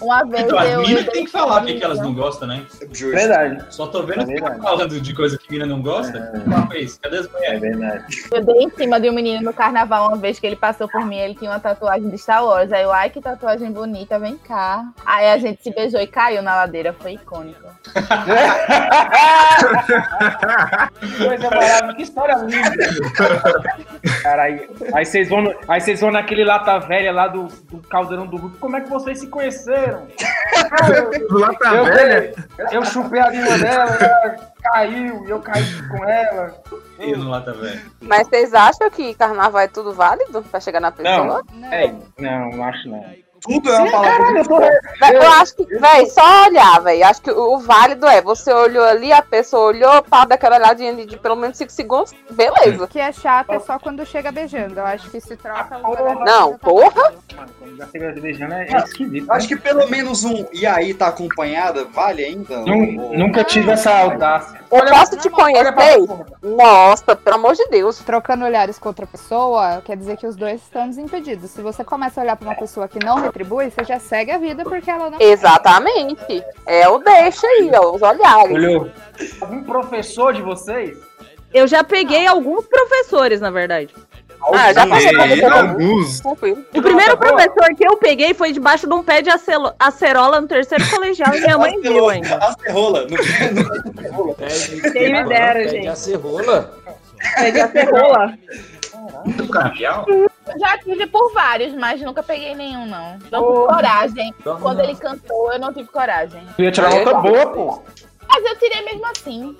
Uma vez Então, as eu. minas eu tem que falar o que, que elas não gostam, né? Justo. Verdade. Só tô vendo É que tá falando de coisa que mina não gosta. É isso? Cadê as É mulheres? verdade. Eu dei em cima de um menino no carnaval uma vez que ele passou por mim, ele tinha uma tatuagem de Star Wars. Aí eu, ai, que tatuagem bonita, vem cá. Aí a gente se beijou e caiu na ladeira, foi icônico. Coisa maravilhosa, que história linda. Cara, aí, aí vocês vão, no- aí vocês vão naquele lata velha lá do, do caldeirão do Hulk. Como é que vocês se conheceram? Lata eu, velha? Eu chupei a língua dela, ela caiu, e eu caí com ela. E no lata velho. Mas vocês acham que carnaval é tudo válido pra chegar na pessoa? Não, é, não, não acho não. Tudo é uma palavra. caralho, eu tô- Eu acho que, véi, só olhar, véi. Acho que o válido é, você olhou ali, a pessoa olhou, pá, daquela olhadinha de, de pelo menos 5 segundos, beleza. O que é chato é só quando chega beijando. Eu acho que se troca. Não, porra. Já chega beijando é, é esquisito. né? Acho que pelo menos um e aí tá acompanhada, vale ainda? Ou- Nunca tive essa audácia. Eu posso te conhecer? Nossa, pelo amor de Deus. Trocando olhares com outra pessoa, quer dizer que os dois estão desimpedidos. Se você começa a olhar pra uma pessoa que não retribui, você já segue a vida porque ela não. Exatamente. É o deixa aí, ó, os olhares. Olhou. Algum professor de vocês? Eu já peguei alguns professores, na verdade. Ah, já passei por. Alguns. O primeiro professor que eu peguei foi debaixo de um pé de acelo- acerola no terceiro colegial e minha mãe viu ainda. Acerrola. Quem me dera, gente. Já cerrola? Pé de acerola. Do cavial? Eu já tive por vários, mas nunca peguei nenhum, não. Não tive coragem. Dorme Quando não. ele cantou, eu não tive coragem. Eu ia tirar nota boa, pô. Mas eu tirei mesmo assim.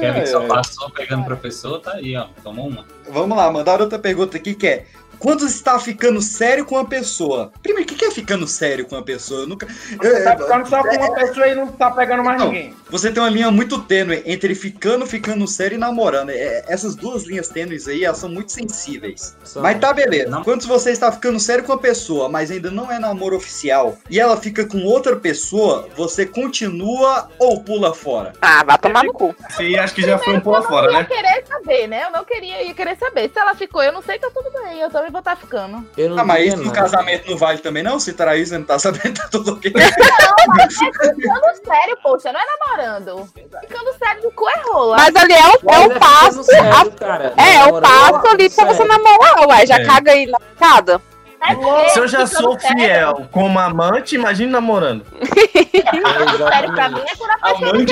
Kevin só É. passou pegando professor, tá aí, ó. Tomou uma. Vamos lá, mandaram outra pergunta aqui que é. Quando está ficando sério com uma pessoa? Primeiro, o que é ficando sério com uma pessoa? Eu nunca. Você tá ficando só com uma pessoa e não tá pegando mais Não, ninguém. Você tem uma linha muito tênue entre ficando, ficando sério e namorando. É, essas duas linhas tênues aí, elas são muito sensíveis. São. Mas tá beleza. Quando você está ficando sério com a pessoa, mas ainda não é namoro oficial, e ela fica com outra pessoa, você continua ou pula fora? Ah, vai tomar no cu. Sim, acho que já foi um Eu pouco não fora, ia né? querer saber, né? Eu não queria ia querer saber. Se ela ficou, eu não sei, tá tudo bem. Eu também vou estar ficando. Eu não Ah, mas isso no casamento não vale também, não? Se trair, você não tá sabendo, tá tudo ok. Ficando sério, poxa, não é namorando. Ficando sério do cu é rola. Mas ali é o, é o é passo. ficando sério, a- cara. é, é o passo ali pra você namorar, ué. Já É. caga aí na cada. É Se eu já sou sério- fiel como amante, imagine namorando. Ficando sério pra mim é quando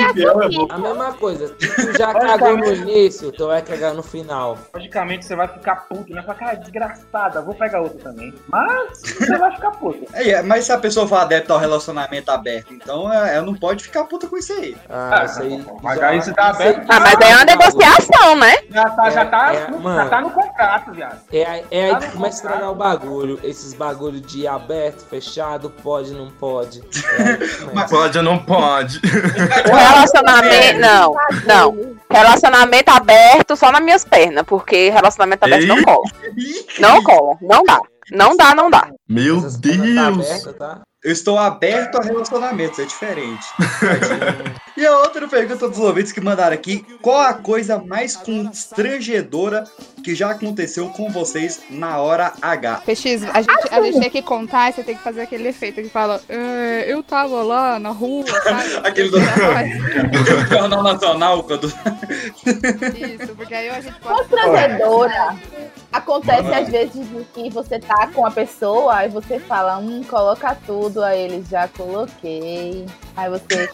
a pessoa. A mesma coisa. Tu já cagou no início, tu vai cagar no final. Logicamente você vai ficar puto, né? Fala, cara, desgraçada, vou pegar outra também. Mas você vai ficar puto. É, é, mas se a pessoa for adepta ao relacionamento aberto, então é, ela não pode ficar puta com isso aí. Ah, isso aí. Mas já- aí você tá aberto. Ah, mas aí é uma negociação, né? Já tá, já tá, É, é, no, mano. já tá no contrato, viado. É, é aí que começa a estragar o bagulho. Esses bagulho de aberto, fechado, pode, não pode. É. Pode ou não pode? O relacionamento. Não, não. Relacionamento aberto só nas minhas pernas, porque relacionamento aberto não Ei. cola. Não cola, não dá. Não dá, não dá. Meu tá Deus! aberta, tá? Eu estou aberto a relacionamentos, é diferente. e a outra pergunta dos ouvintes que mandaram aqui: qual a coisa mais constrangedora que já aconteceu com vocês na hora H? PX, a gente, a gente tem que contar e você tem que fazer aquele efeito que fala, "É, eu tava lá na rua, sabe? Aquele do, do Jornal Nacional, quando. Isso, porque aí a gente pode. Constrangedora. Acontece às vezes que você tá com a pessoa e você fala, hum, coloca tudo, aí ele já coloquei. Aí você.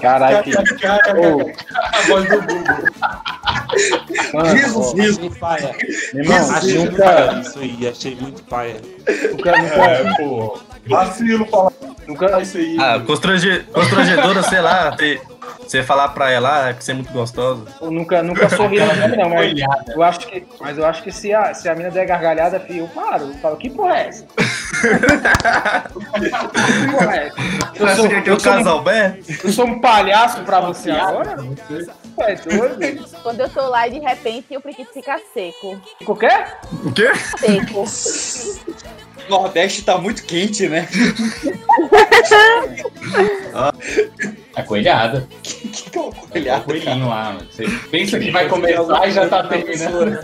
Caralho, que. Ô, A voz do Google. mano, Risos, ó, risos. Achei paia. irmão, Achei muito paia isso aí, achei muito paia. nunca, nunca, É, pô. Vacilo falar nunca, isso aí. Ah, constrange... constrangedora, sei lá. Você, você falar pra ela, ah, é que você é muito gostosa. eu nunca, nunca sorri na vida, não, mas eu acho que, mas eu acho que se a, se a mina der gargalhada, filho, eu paro. Eu falo, que porra é essa? que porra é essa? Eu sou, que é eu sou, um, eu sou um palhaço pra você agora? Pô, é doido? Quando eu tô lá e de repente o priquito fica seco. O quê? O quê? Seco. O Nordeste tá muito quente, né? A coelhada. que é uma É o coelhada? coelhinho lá. mano. Você pensa que vai começar e já tá terminando.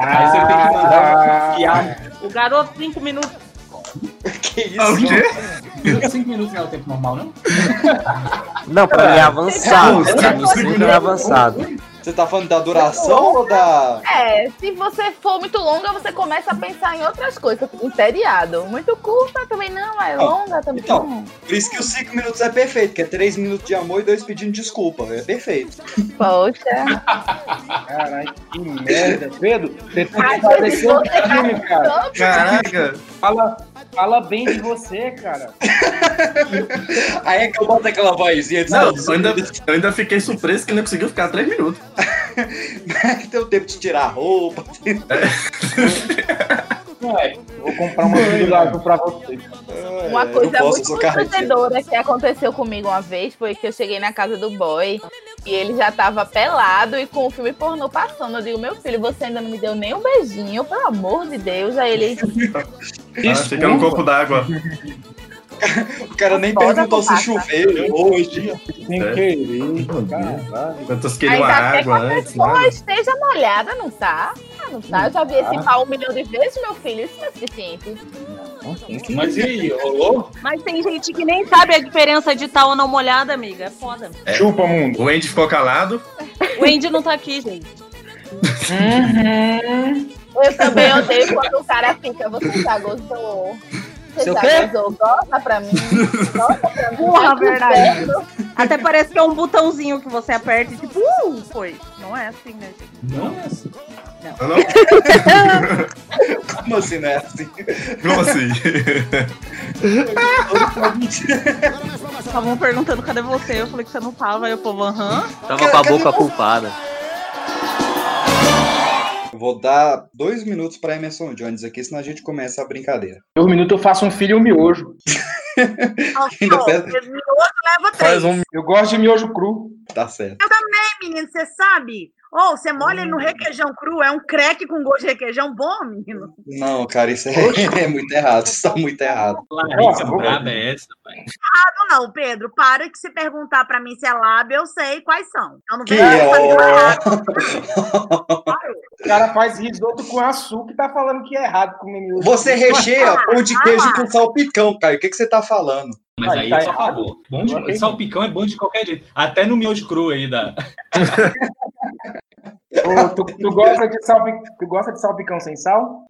Aí você tem que mandar fiar. O garoto, cinco minutos. Que isso? Ah, o quê? 5 minutos não é o tempo normal, não? Não, pra mim é avançado. Pra mim sempre é avançado. Você tá falando da duração ou da. É, se você for muito longa, você começa a pensar em outras coisas. Em seriado. Muito curta também não, é longa também Então, não. por isso que os 5 minutos é perfeito, que é 3 minutos de amor e 2 pedindo desculpa. É perfeito. Poxa. Caralho, que merda. Pedro, você tem que fazer tá filme, cara. Caraca! Fala, Fala bem de você, cara. Aí é que eu boto aquela vozinha de Não, eu ainda, eu ainda fiquei surpreso que não conseguiu ficar três minutos. Deu tempo de tirar a roupa. Ué, vou comprar uma brilhante pra você. Uma eu coisa posso, muito constrangedora que aconteceu comigo uma vez foi que eu cheguei na casa do boy e ele já tava pelado e com o filme pornô passando. Eu digo, meu filho, você ainda não me deu nem um beijinho, pelo amor de Deus. Aí ele. Ah, fica no copo d'água. O cara nem Foda perguntou se choveu hoje. Sem É. querer. Quantos queriam uma bem que água a antes, pessoa né? esteja molhada, não tá? Ah, não tá? Eu já vi esse tá. pau um milhão de vezes, meu filho. Isso não é suficiente. Mas e aí, rolou? Mas tem gente que nem sabe a diferença de estar ou não molhada, amiga. É foda. É. Chupa, mundo. O Andy ficou calado. O Andy não tá aqui, gente. Eu também odeio quando o cara fica, você já gostou? Você Seu já quê? gostou? Gosta pra mim? Gosta pra mim? Porra, pro verdade. Até parece que é um botãozinho que você aperta e tipo, uh, foi. Não é assim, né, gente? Não é assim. Não, não? Como assim, né? Assim. Como assim? Estavam perguntando cadê você? Eu falei que você não tava. Aí o povo, aham. Tava com a boca culpada. Vou dar dois minutos pra Emerson Jones aqui, senão a gente começa a brincadeira. Dois minutos eu faço um filho e um miojo. Ainda pesa. Miojo leva três. Eu gosto de miojo cru. Tá certo. Eu também, menino, você sabe? Ou você molha ele no requeijão cru, é um creque com gosto de requeijão bom, menino. Não, cara, isso é, é muito errado. Isso tá muito errado. Larissa braba é essa, pai. Errado não, Pedro. Para que se perguntar pra mim se é lábio, eu sei quais são. Eu não Que venho é, com. O cara faz risoto com açúcar e tá falando que é errado comer miojo. Você recheia pão de queijo com salpicão, cara. O que, que você tá falando? Mas aí tá é só errado. favor. Bom de, salpicão é bom de qualquer jeito. Até no miojo cru aí da. Ô, tu, tu gosta de salpi... tu gosta de salpicão sem sal?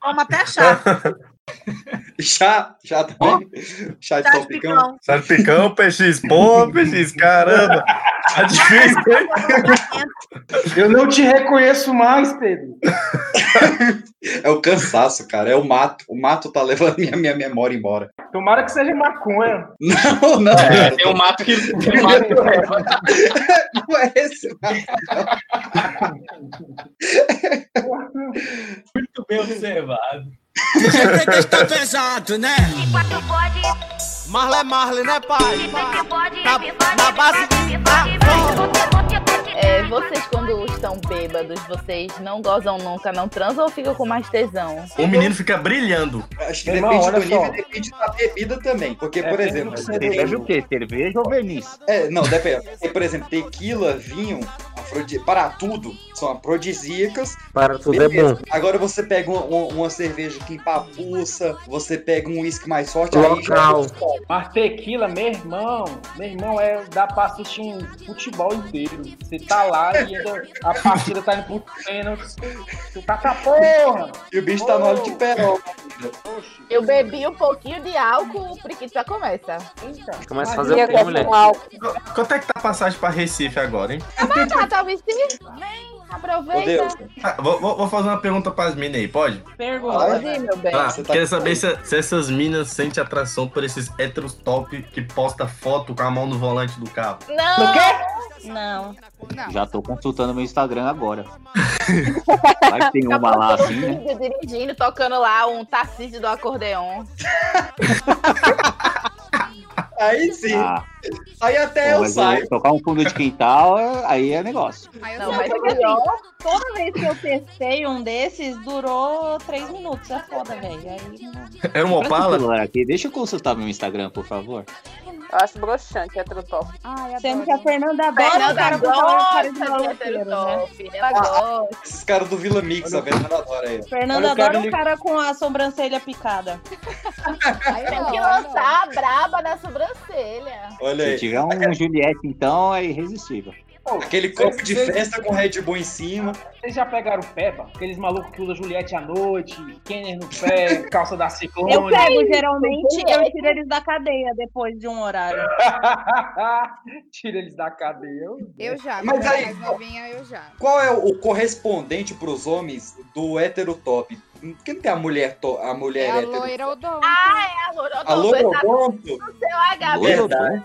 Como até chá. Chá, chá também. Chá de Chá de salpicão. picão. Salpicão, PX. Pô, PX, caramba. Tá difícil, hein? Eu não te reconheço mais, Pedro. É o cansaço, cara. É o mato. O mato tá levando minha, minha memória embora. Tomara que seja maconha. Não, não. É, tem um mato que tem um mato que leva. Não é esse mato. Muito bem observado. Tá pesado, né? Marle é Marle, né, pai? Na, na base É, vocês, quando estão bêbados, vocês não gozam nunca, não transam ou ficam com mais tesão? O menino fica brilhando. Acho que Irmão, depende do nível e depende da bebida também. Porque, por É, exemplo. Você bebe o quê? Cerveja ou verniz? É, não, depende. Por exemplo, tequila, vinho, afrodi... para tudo, são afrodisíacas. Para tudo é Beleza. bom. Agora você pega uma, uma- uma cerveja que empapuça, você pega um uísque mais forte, aí já Local. Mas tequila, meu irmão, meu irmão, é, dá pra assistir um futebol inteiro. Você tá lá e a partida tá indo pro pênalti. Tu tá com a porra! E o bicho tá no óleo de perol. Eu bebi um pouquinho de álcool, o priquito já começa. Começa a fazer o quê, mulher? Quanto é que tá a passagem pra Recife agora, hein? Ah, mas tá. Vem, aproveita. Ah, vou, vou- fazer uma pergunta pras minas aí, pode? Pergunta. Pode ir, meu bem. Ah, tá queria com saber se, se essas minas sentem atração por esses héteros top que posta foto com a mão no volante do carro. Não! Não. Já tô consultando meu Instagram agora. Vai que tem uma lá assim, né? Dirigindo, tocando lá um Tarcísio do acordeon. Aí sim. Ah, Aí até pô, eu saio. eu- tocar um fundo de quintal, aí é negócio. Não, mas porque assim, toda vez que eu testei um desses, durou três minutos. É foda, velho. Aí Era o Opala? aqui, deixa eu consultar meu Instagram, por favor. Eu acho broxante hétero top. Sendo que a Fernanda adora o Fernanda cara com cara de maloqueiro, né? Esses caras do Vila Mix, a Fernanda adora aí. Fernanda Olha o cara adora um cara com a sobrancelha picada. Tem que lançar a braba da sobrancelha. Olha Se aí. tiver um Juliette, então, é irresistível. Aquele copo de festa com Red Bull em cima. Vocês já pegaram Peba? Aqueles malucos que usam Juliette à noite, Kenner no pé, calça da Ciclone. Eu pego, geralmente, eu tiro eles da cadeia depois de um horário. Tira eles da cadeia. Eu já, Mas aí- novinha eu já. Qual é o correspondente pros homens do hétero top? Quem tem a mulher, to- a mulher É a hétero? loira odonto. Ah, é a loira A loirodonto? Seu HB Verdade.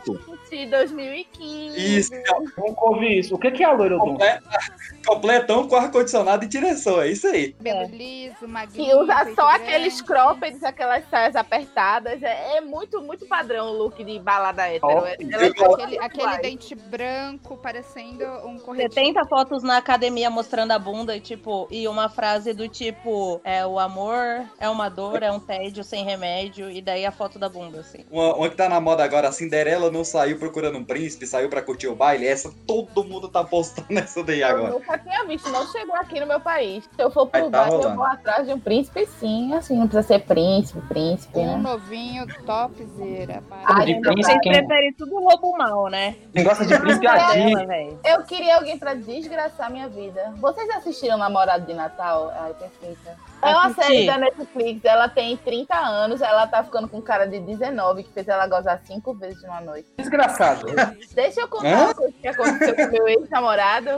De 2015. Isso, Nunca ouvi isso. O que que é a loirodonto? Comple- completão com ar-condicionado e direção, é isso aí. Cabelo liso, magrinho. Que usa só grande. aqueles croppeds, aquelas saias apertadas. É, é muito, muito padrão o look de balada hétero. Top. Ela- Aquele, aquele dente branco parecendo um corretivo. 70 fotos na academia mostrando a bunda e tipo, e uma frase do tipo, é o amor, é uma dor, é um tédio sem remédio, e daí a foto da bunda, assim. Uma, uma que tá na moda agora, a Cinderela não saiu procurando um príncipe, saiu pra curtir o baile. Essa todo mundo tá postando essa daí Eu agora. nunca tinha visto, não chegou aqui no meu país. Se eu for pro tá baile, eu rolando. vou atrás de um príncipe, sim. Assim, não precisa ser príncipe, príncipe, Um né? novinho, topzera. Ai, de príncipe, quem- Preferir tudo lobo mal, né? Quem gosta de príncipe é. Eu queria alguém pra desgraçar minha vida. Vocês assistiram Namorado de Natal? Ai, perfeita. É uma série da Netflix, ela tem 30 anos, ela tá ficando com um cara de 19, que fez ela gozar cinco vezes numa noite. Desgraçado. Deixa eu contar Hã? uma coisa que aconteceu com meu ex-namorado.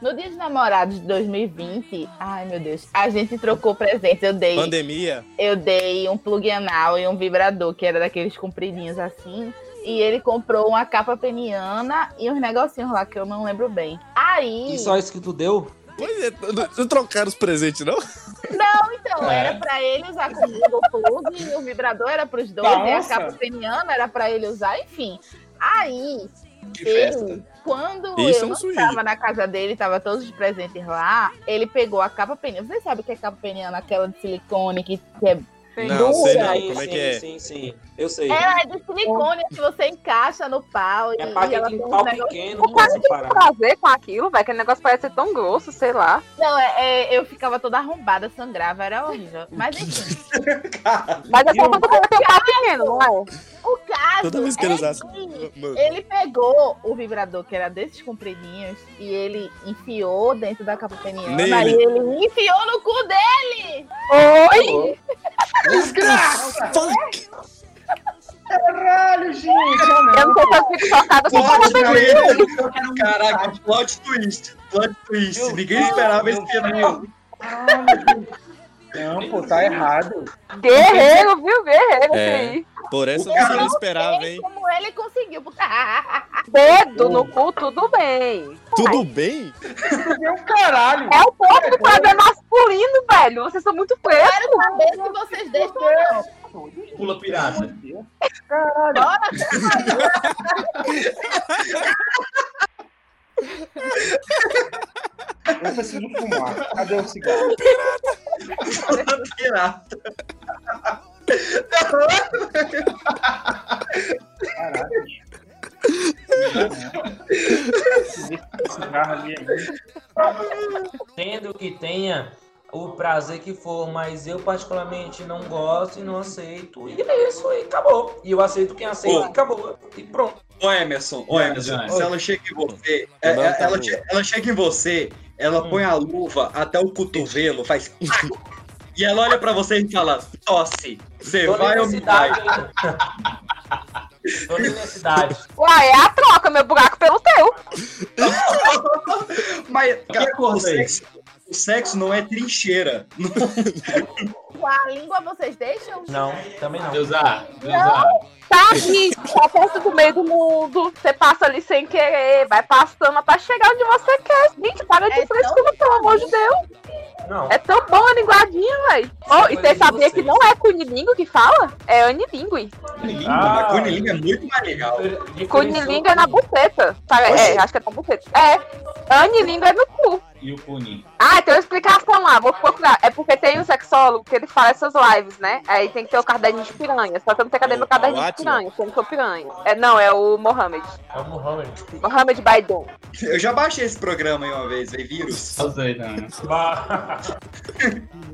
No dia dos namorados de 2020, ai meu Deus, a gente trocou presentes. Eu dei, Pandemia. eu dei um plug anal e um vibrador, que era daqueles compridinhos assim. E ele comprou uma capa peniana e uns negocinhos lá que eu não lembro bem. Aí. E só isso que tu deu? Pois é, não, não trocaram os presentes, não? Não, então, É. era pra ele usar comigo o plug, e o vibrador era pros dois, e a Nossa. capa peniana era pra ele usar, enfim. Aí, Que ele, festa. quando Isso é eu um não swing. tava na casa dele, tava todos os presentes lá, ele pegou a capa peniana. Vocês sabem o que é capa peniana? Aquela de silicone que, que é Não, sei não. Sim, Como é sim, que é? Sim, sim, eu sei. Ela é de silicone que você encaixa no pau. É pra quem tem um pau pequeno, O não cara tem prazer com aquilo, velho. Aquele negócio parece ser tão grosso, sei lá. Não, é, é, eu ficava toda arrombada, sangrava, era horrível. Mas enfim. Mas é só quando o cara tem um pau pequeno, não é? O caso Toda vez que ele usasse. ele pegou o vibrador, que era desses compridinhos, e ele enfiou dentro da capa peniana, e ele enfiou no cu dele! Oi! Desgraça! Caralho, gente! Eu não sei se eu fico chocada com twist. Caraca, plot twist. Plot twist. Meu Ninguém esperava esse final. Não, pô, tá errado. Guerreiro, viu? Guerreiro, É. aí. Por essa Eu você não esperava, hein? como ele conseguiu. Dedo no cu, tudo bem. Tudo bem? Meu caralho! É o ponto do prazer masculino, velho. Vocês são muito Quero frescos. saber se vocês deixam ou não. Pula pirata. Caralho! Bora, Eu preciso fumar. Cadê o cigarro? Pirata. Caralho. Esse cigarro ali é Tendo que tenha o prazer que for, mas eu particularmente não gosto e não aceito. E é isso, e acabou. E eu aceito quem aceita e acabou. E pronto. Ô Emerson, ô Emerson, se ela chega em você, é, é, tá ela, che- ela chega em você, ela põe a luva até o cotovelo, faz. e ela olha pra você e fala: tosse, você Tô vai ou não vai? Tô. Uai, é a troca, meu buraco pelo teu. Mas, cara, sexo, o sexo não é trincheira. Com a língua vocês deixam? Não, também não. Deusar, Deusar. Tá aqui, tá perto do meio do mundo. Você passa ali sem querer, vai passando até chegar onde você quer. Gente, para de É frescura, pelo amor de Deus. Não. É tão bom a linguadinha, velho. Oh, e você sabia que vocês. não é cunilingo que fala? É anilingue. Ah, mas cunilingue é muito mais legal. Cunilingo é na buceta. É, acho que é na buceta. É. Anilingo é no cu. E o Puni. Ah, tem uma explicação lá, vou procurar. É porque tem um sexólogo que ele fala essas lives, né? Aí tem que ter o caderninho de piranha. Só que eu não sei cadê meu caderninho de piranha, porque eu não sou piranha. É, não, é o Mohamed. É o Muhammad. Mohamed Baidon. Eu já baixei esse programa aí uma vez, veio vírus. Eu sei, não. Bah.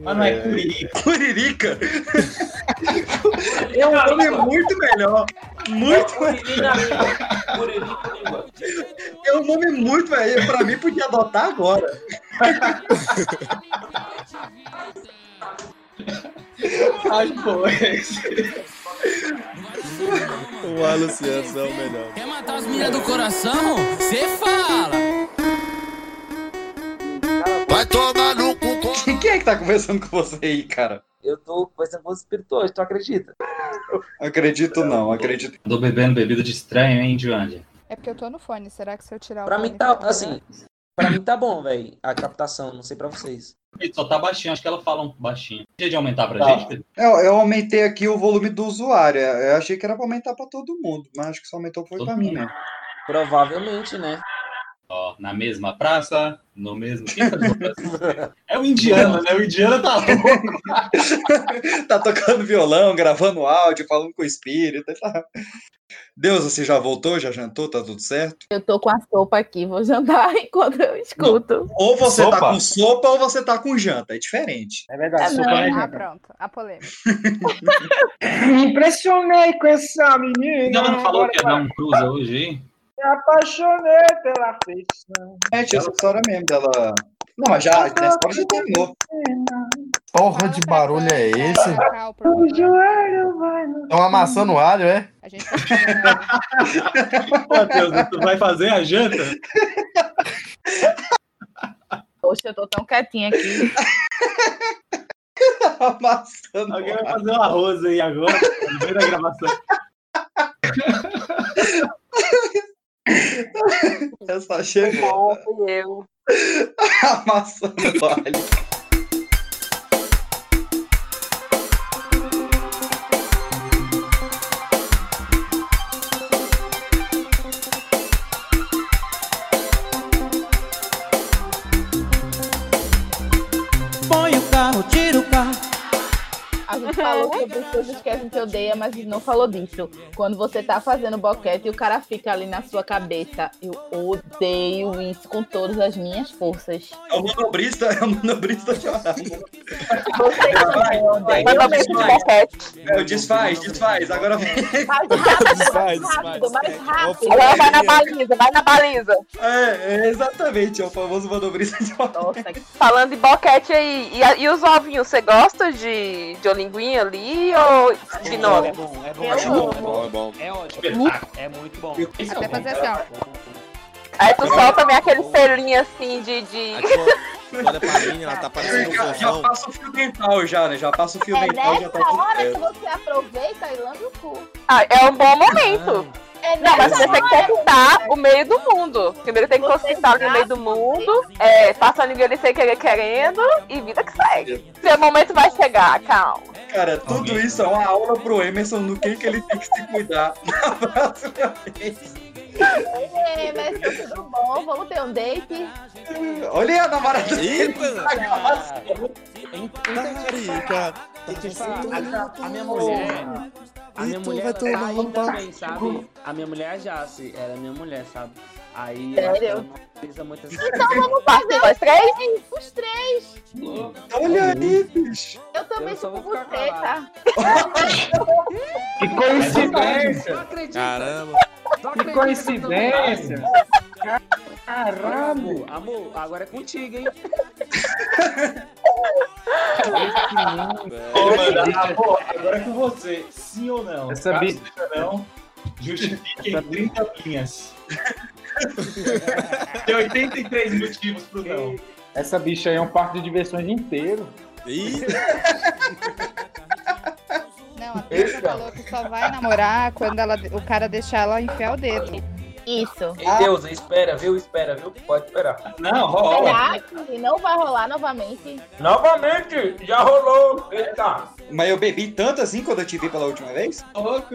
Mas não é Curirica. Curirica! É um nome muito melhor. Muito língua. É um nome muito melhor. Pra mim, podia adotar agora. Ai, pô. O Ar Luciano é o melhor. Quer matar as meninas do coração? Cê fala. Vai tomar no cu. Quem é que tá conversando com você aí, cara? Eu tô conversando com os espirituais, tu acredita? Acredito não, acredito. Tô bebendo bebida de estranho, hein, Joandy? É porque eu tô no fone. Será que se eu tirar o Pra mim tá, assim, pra mim tá bom, velho, a captação, não sei pra vocês. Só tá baixinho, acho que ela fala um baixinho. Tem de aumentar pra Tá. gente, Pedro? Eu, eu aumentei aqui o volume do usuário. Eu achei que era pra aumentar pra todo mundo, mas acho que só aumentou foi pra mim, né? Provavelmente, né? Ó, na mesma praça, no mesmo. Tá? É o indiano, né? O indiano tá louco. tá tocando violão, gravando áudio, falando com o espírito. Tá... Deus, você já voltou? Já jantou? Tá tudo certo? Eu tô com a sopa aqui, vou jantar enquanto eu escuto. Ou você tá Sopa? com sopa ou você tá com janta. É diferente. É verdade, É, sopa não. não é Ah, pronto. A polêmica. Me impressionei com essa menina. Ela não falou que ia dar um cruza hoje, hein? Me apaixonei pela feição. É, tinha essa história mesmo dela. Não, mas já, essa história já terminou. Porra de barulho é esse? O joelho vai no... Estão amassando alho, é? A gente tá Matheus, tu vai fazer a janta? Poxa, eu tô tão quietinha aqui. Amassando Alguém vai fazer um arroz aí agora, no meio da gravação. Essa chegou. Fui eu. Amassando alho. Falou sobre coisas que a gente odeia, mas a gente não falou disso. Quando você tá fazendo boquete e o cara fica ali na sua cabeça. Eu odeio isso com todas as minhas forças. É o manobrista, é o manobrista chorando. Vai. É, desfaz, desfaz. Agora vem. Mais rápido, Desfaz, mais rápido, mais rápido. Agora vai na baliza, vai na baliza. É, é exatamente, é o famoso manobrista de Falando de boquete aí, e, e os ovinhos, você gosta de, de ali ou de nome? É bom, é bom, é bom, é bom, é bom. É ótimo. É muito bom. Até fazer assim, ó. Aí tu solta também aquele selinho assim de. de... Olha pra mim, ela tá parecendo um Já, já passa o fio dental já, né? Já passa o fio É dental já tá nessa tudo hora que você aproveita e lambe o cu. Ah, é um bom momento. É Não, mas você tem que conquistar o meio do mundo. Primeiro tem que conquistar o meio do mundo, é, passar a ninguém ali sem querer querendo e vida que segue. Seu momento vai chegar, calma. Cara, tudo isso é uma aula pro Emerson no que, que ele tem que se cuidar na próxima vez. É, mas tá tudo bom, vamos ter um date. Olha a namorada dele. Eu te falar, a, a minha mulher. A minha mulher tá também, sabe? A minha mulher é a Jace, ela é minha mulher, sabe? Aí Sério? ela assim. Então vamos fazer os três? Os três. Olha aí, bicho. Eu também Eu sou com você, tá? Que coincidência! Caramba. Que coincidência! Caramba! Amor, amor, agora é contigo, hein? Ô, mano, amor, agora é com você. Sim ou não? Essa Caso bi- não, justifique em 30 linhas. Tem 83 motivos pro não. Essa bicha aí é um parque de diversões inteiro. Ih, a falou que só vai namorar quando ela, o cara deixar ela enfiar o dedo. Isso. Ei, Deus, espera, viu? Espera, viu? Pode esperar. Não, rola. Será que não vai rolar novamente? Novamente, já rolou. Eita. Mas eu bebi tanto assim quando eu te vi pela última vez? Louco!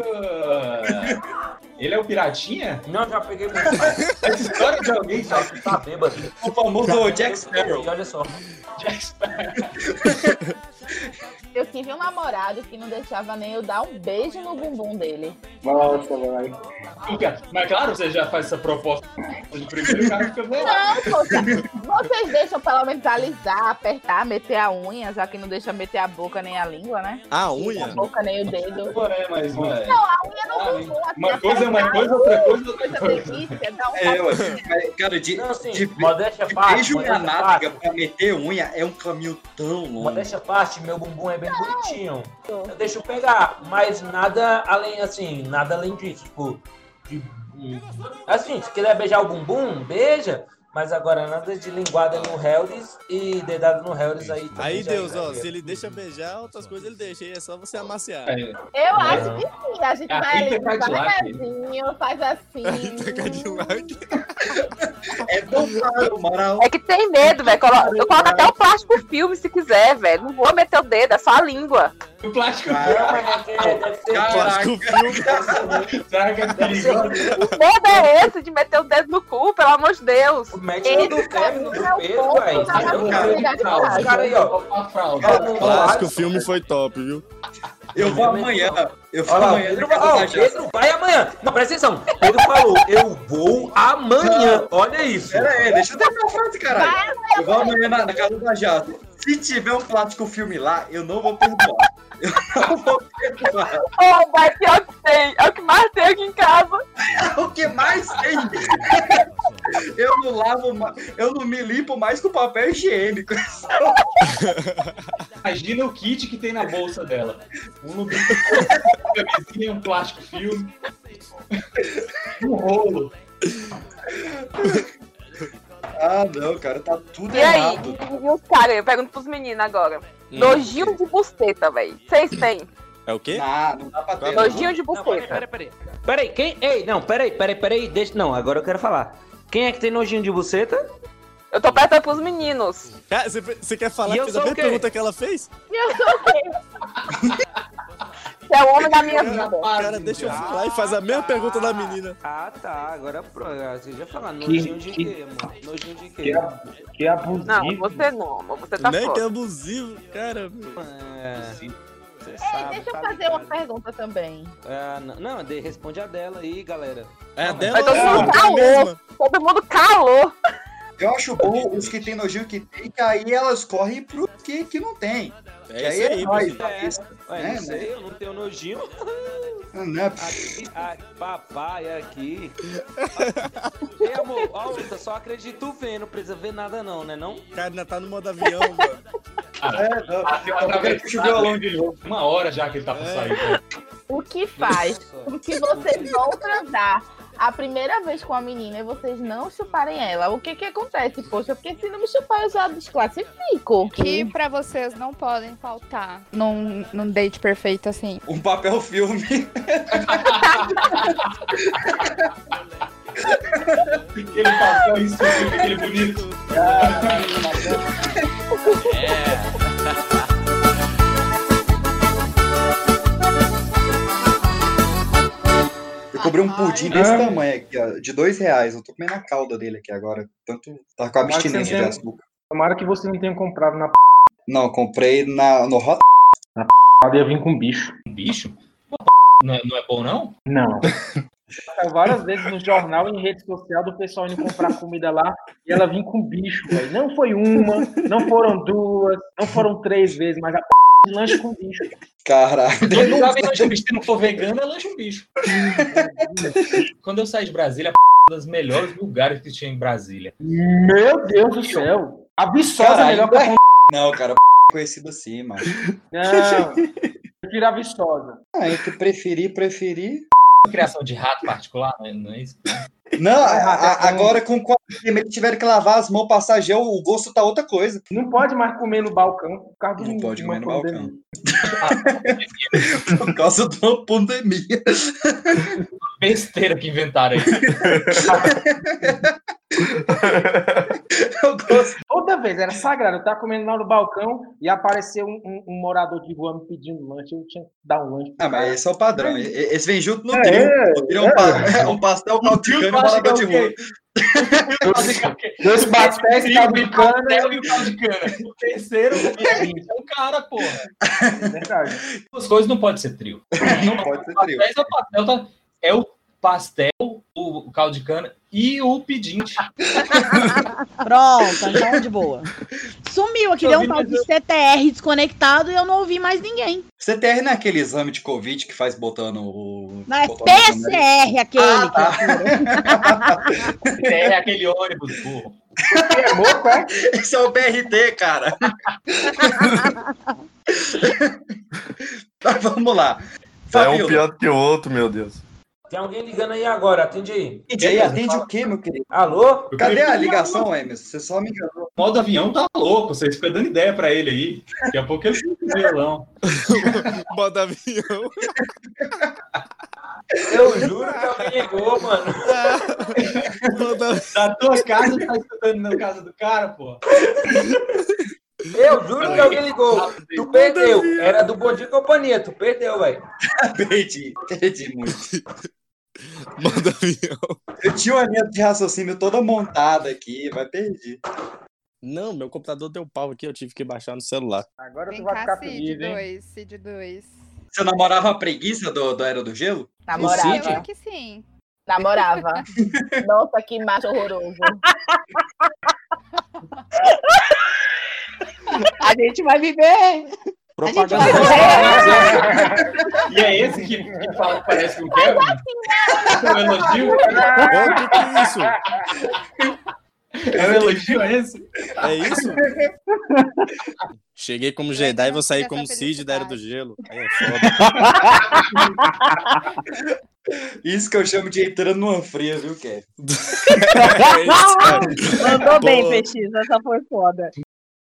Ele é o piratinha? Não, já peguei muito mais. Essa história de alguém já Tá bêbado. O famoso Já Jack Sparrow. E olha só. Jack Sparrow. Eu tive um namorado que não deixava nem eu dar um beijo no bumbum dele. Nossa, vai. Mas claro, você já faz essa proposta de primeiro, cara fica. Não, poxa, vocês deixam pelo menos alisar, apertar, meter a unha, já que não deixa meter a boca nem a língua, né? A unha? A boca nem o dedo. É, mas não é. Não, a unha não bumbum. assim, Uma coisa é uma coisa, outra coisa é outra coisa. delícia, dá um É, eu, assim, cara, de, de, modéstia à de parte, beijo na modéstia nádega pra meter unha é um caminho tão longo. Modéstia parte, meu bumbum é bem bonitinho. Eu deixo eu pegar, mas nada além, assim, nada além disso. Tipo, de- assim, se quiser beijar o bumbum, beija. Mas agora nada de linguada no Hellis e dedada no Hellis aí também. Aí, já Deus, ó, se ele deixa beijar, outras coisas ele deixa. Aí é só você amaciar. Eu acho que sim, a gente vai Rita ali Cadillac. devagarzinho, faz assim. É tão claro, moral. É que tem medo, velho. Eu coloco até o plástico filme se quiser, velho. Não vou meter o dedo, é só a língua. O plástico Plástico Será que é perigoso? Que medo é esse de meter o dedo no cu, pelo amor de Deus? Mete no do Kevin, do Pedro, velho. Os caras aí, ó. Clássico, o filme foi top, viu? Eu vou amanhã. Eu vou o amanhã. Pedro, o Jana. Pedro vai amanhã. Não, presta atenção. Pedro falou, eu vou amanhã. Olha isso. Pera aí, deixa eu terminar a frase, caralho. Eu vou amanhã na, na casa da Jata. Se tiver um plástico filme lá, eu não vou perdoar. Eu não vou perdoar. Oh, vai, pior que tem. É o que mais tem aqui em casa. o que mais tem? Eu não lavo mais, eu não me limpo mais com papel higiênico. Imagina o kit que tem na bolsa dela. Um lubrificante, camisinha, um plástico filme. Um rolo. Ah, não, cara, tá tudo E aí? errado. E os caras, eu pergunto pros meninos agora. Hum. Nojinho de buceta, velho. Vocês têm? É o quê? Ah, não dá pra ter. Nojinho de Não, peraí, buceta. peraí, peraí. Peraí, quem. Ei, não, peraí, peraí, peraí. Deixa... Não, agora eu quero falar. Quem é que tem nojinho de buceta? Eu tô perguntando pros meninos. Cara, você, quer falar E que eu fez a sou o mesma quê? pergunta que ela fez? Eu sou o quê? Você é o homem da minha vida. Cara, deixa eu falar e faz a mesma pergunta da menina. Ah, tá. Agora pro. Você já falar. Que- Nojinho de que- quê, mano? Nojinho de quê? Que, que abusivo. Não, você não, amor. Você tá Nem que é fora. abusivo, cara. É. Você Ei, sabe, deixa eu tá fazer uma pergunta também. Ah, não, não, de- responde a dela aí, galera. É a Mas dela todo ou mundo é calou. Todo mundo calou. Eu acho bom os que tem nojinho que tem, que aí elas correm pro que, que não tem. É Que isso aí, nós, Brasil. É, Ué, né, não sei, eu não tenho nojinho. Né? Aqui, a, papai aqui. Ei, amor, ó, eu só acredito vendo, não precisa ver nada não, né não? O cara ainda tá no modo avião, mano. É, não. Do violão de novo. Uma hora já que ele tá pra sair. O que faz com que vocês vão transar a primeira vez com a menina e vocês não chuparem ela? O que que acontece? Poxa, porque se não me chupar eu já desclassifico. Que pra vocês não podem faltar num, num date perfeito assim. Um papel filme. Aquele papel isso, aquele bonito. Eu comprei um pudim desse tamanho aqui, ó, de dois reais. Eu tô comendo a calda dele aqui agora. Tanto tá com abstinência de açúcar. Tomara que você não tenha comprado na p. Não, comprei na, no Hot. ia vir com bicho. Um bicho? Não é, não é bom, não? Não. Várias vezes no jornal e em rede social do pessoal indo comprar comida lá e ela vinha com bicho, velho. Não foi uma, não foram duas, não foram três vezes, mas a p lanche com bicho. Caralho. Quando eu vem lanche bicho, se não for vegano, é lanche um bicho. Quando eu saí de Brasília, a p... das melhores lugares que tinha em Brasília. Meu Deus do céu. A Viçosa é melhor que a p... Não, cara, conhecido assim, mano. Não. Prefiro a Viçosa. Ah, entre preferir, preferir. Criação de rato particular, não é, não é isso? Não, a- a- agora com quarentena que tiveram que lavar as mãos, passar gel, o gosto tá outra coisa. Não pode mais comer no balcão por causa do Não pode comer no uma balcão. pandemia. Por causa de uma pandemia. Besteira que inventaram aí. Eu gosto. Toda vez era sagrado. Eu tava comendo lá no balcão e apareceu um, um- um morador de rua me pedindo lanche. Eu tinha que dar um lanche. Ah, mas cara. esse é o padrão. E- Esse vem junto no É, trio. é, Vira um, pa- é um pastel cana e que é morador de o rua. Dois pastéis, o pastel e o. O terceiro é um cara, porra. É verdade. As coisas não podem ser trio. Não pode ser trio. Pastéis é o pastel, tá? É o pastel, o, o caldo de cana e o pedinte. Pronto, então de boa. Sumiu aqui, Eu deu um tal de CTR desconectado e eu não ouvi mais ninguém. CTR não é aquele exame de Covid que faz botando o. Não, é? PCR aquele. Ah, tá. É aquele ônibus, burro. Esse é o BRT, cara. Mas vamos lá. É um pior do que o outro, meu Deus. Tem alguém ligando aí agora, atende aí. E aí, atende o quê, meu querido? Alô? Cadê a ligação, Emerson? Você só me enganou. O modo avião tá louco, vocês ficam dando ideia pra ele aí. Daqui a pouco ele fica com violão. Modo avião. Eu juro que alguém ligou, mano. Da tua casa tá escutando na casa do cara, pô. Eu juro que alguém ligou. Tu perdeu. Era do Bom Dia e Companhia. Tu perdeu, velho. perdi, perdi muito. Modo avião. Eu tinha uma linha de raciocínio toda montada aqui, mas perdi. Não, meu computador deu pau aqui, eu tive que baixar no celular. Agora Vem cá, Cid 2, Cid 2. Você namorava a preguiça do, do Era do Gelo? Namorava. Eu acho que sim. Namorava. Nossa, que macho horroroso. A gente vai viver. Propaganda. E é esse que, que fala que parece com o Kevin? É um elogio? Ô, que que é isso? É um elogio é esse? É isso? Cheguei como Jedi e vou sair como Cid da Era do Gelo. Aí é foda. Isso que eu chamo de entrando numa fria, viu, Kevin? É. Mandou bem. PX. Essa foi foda.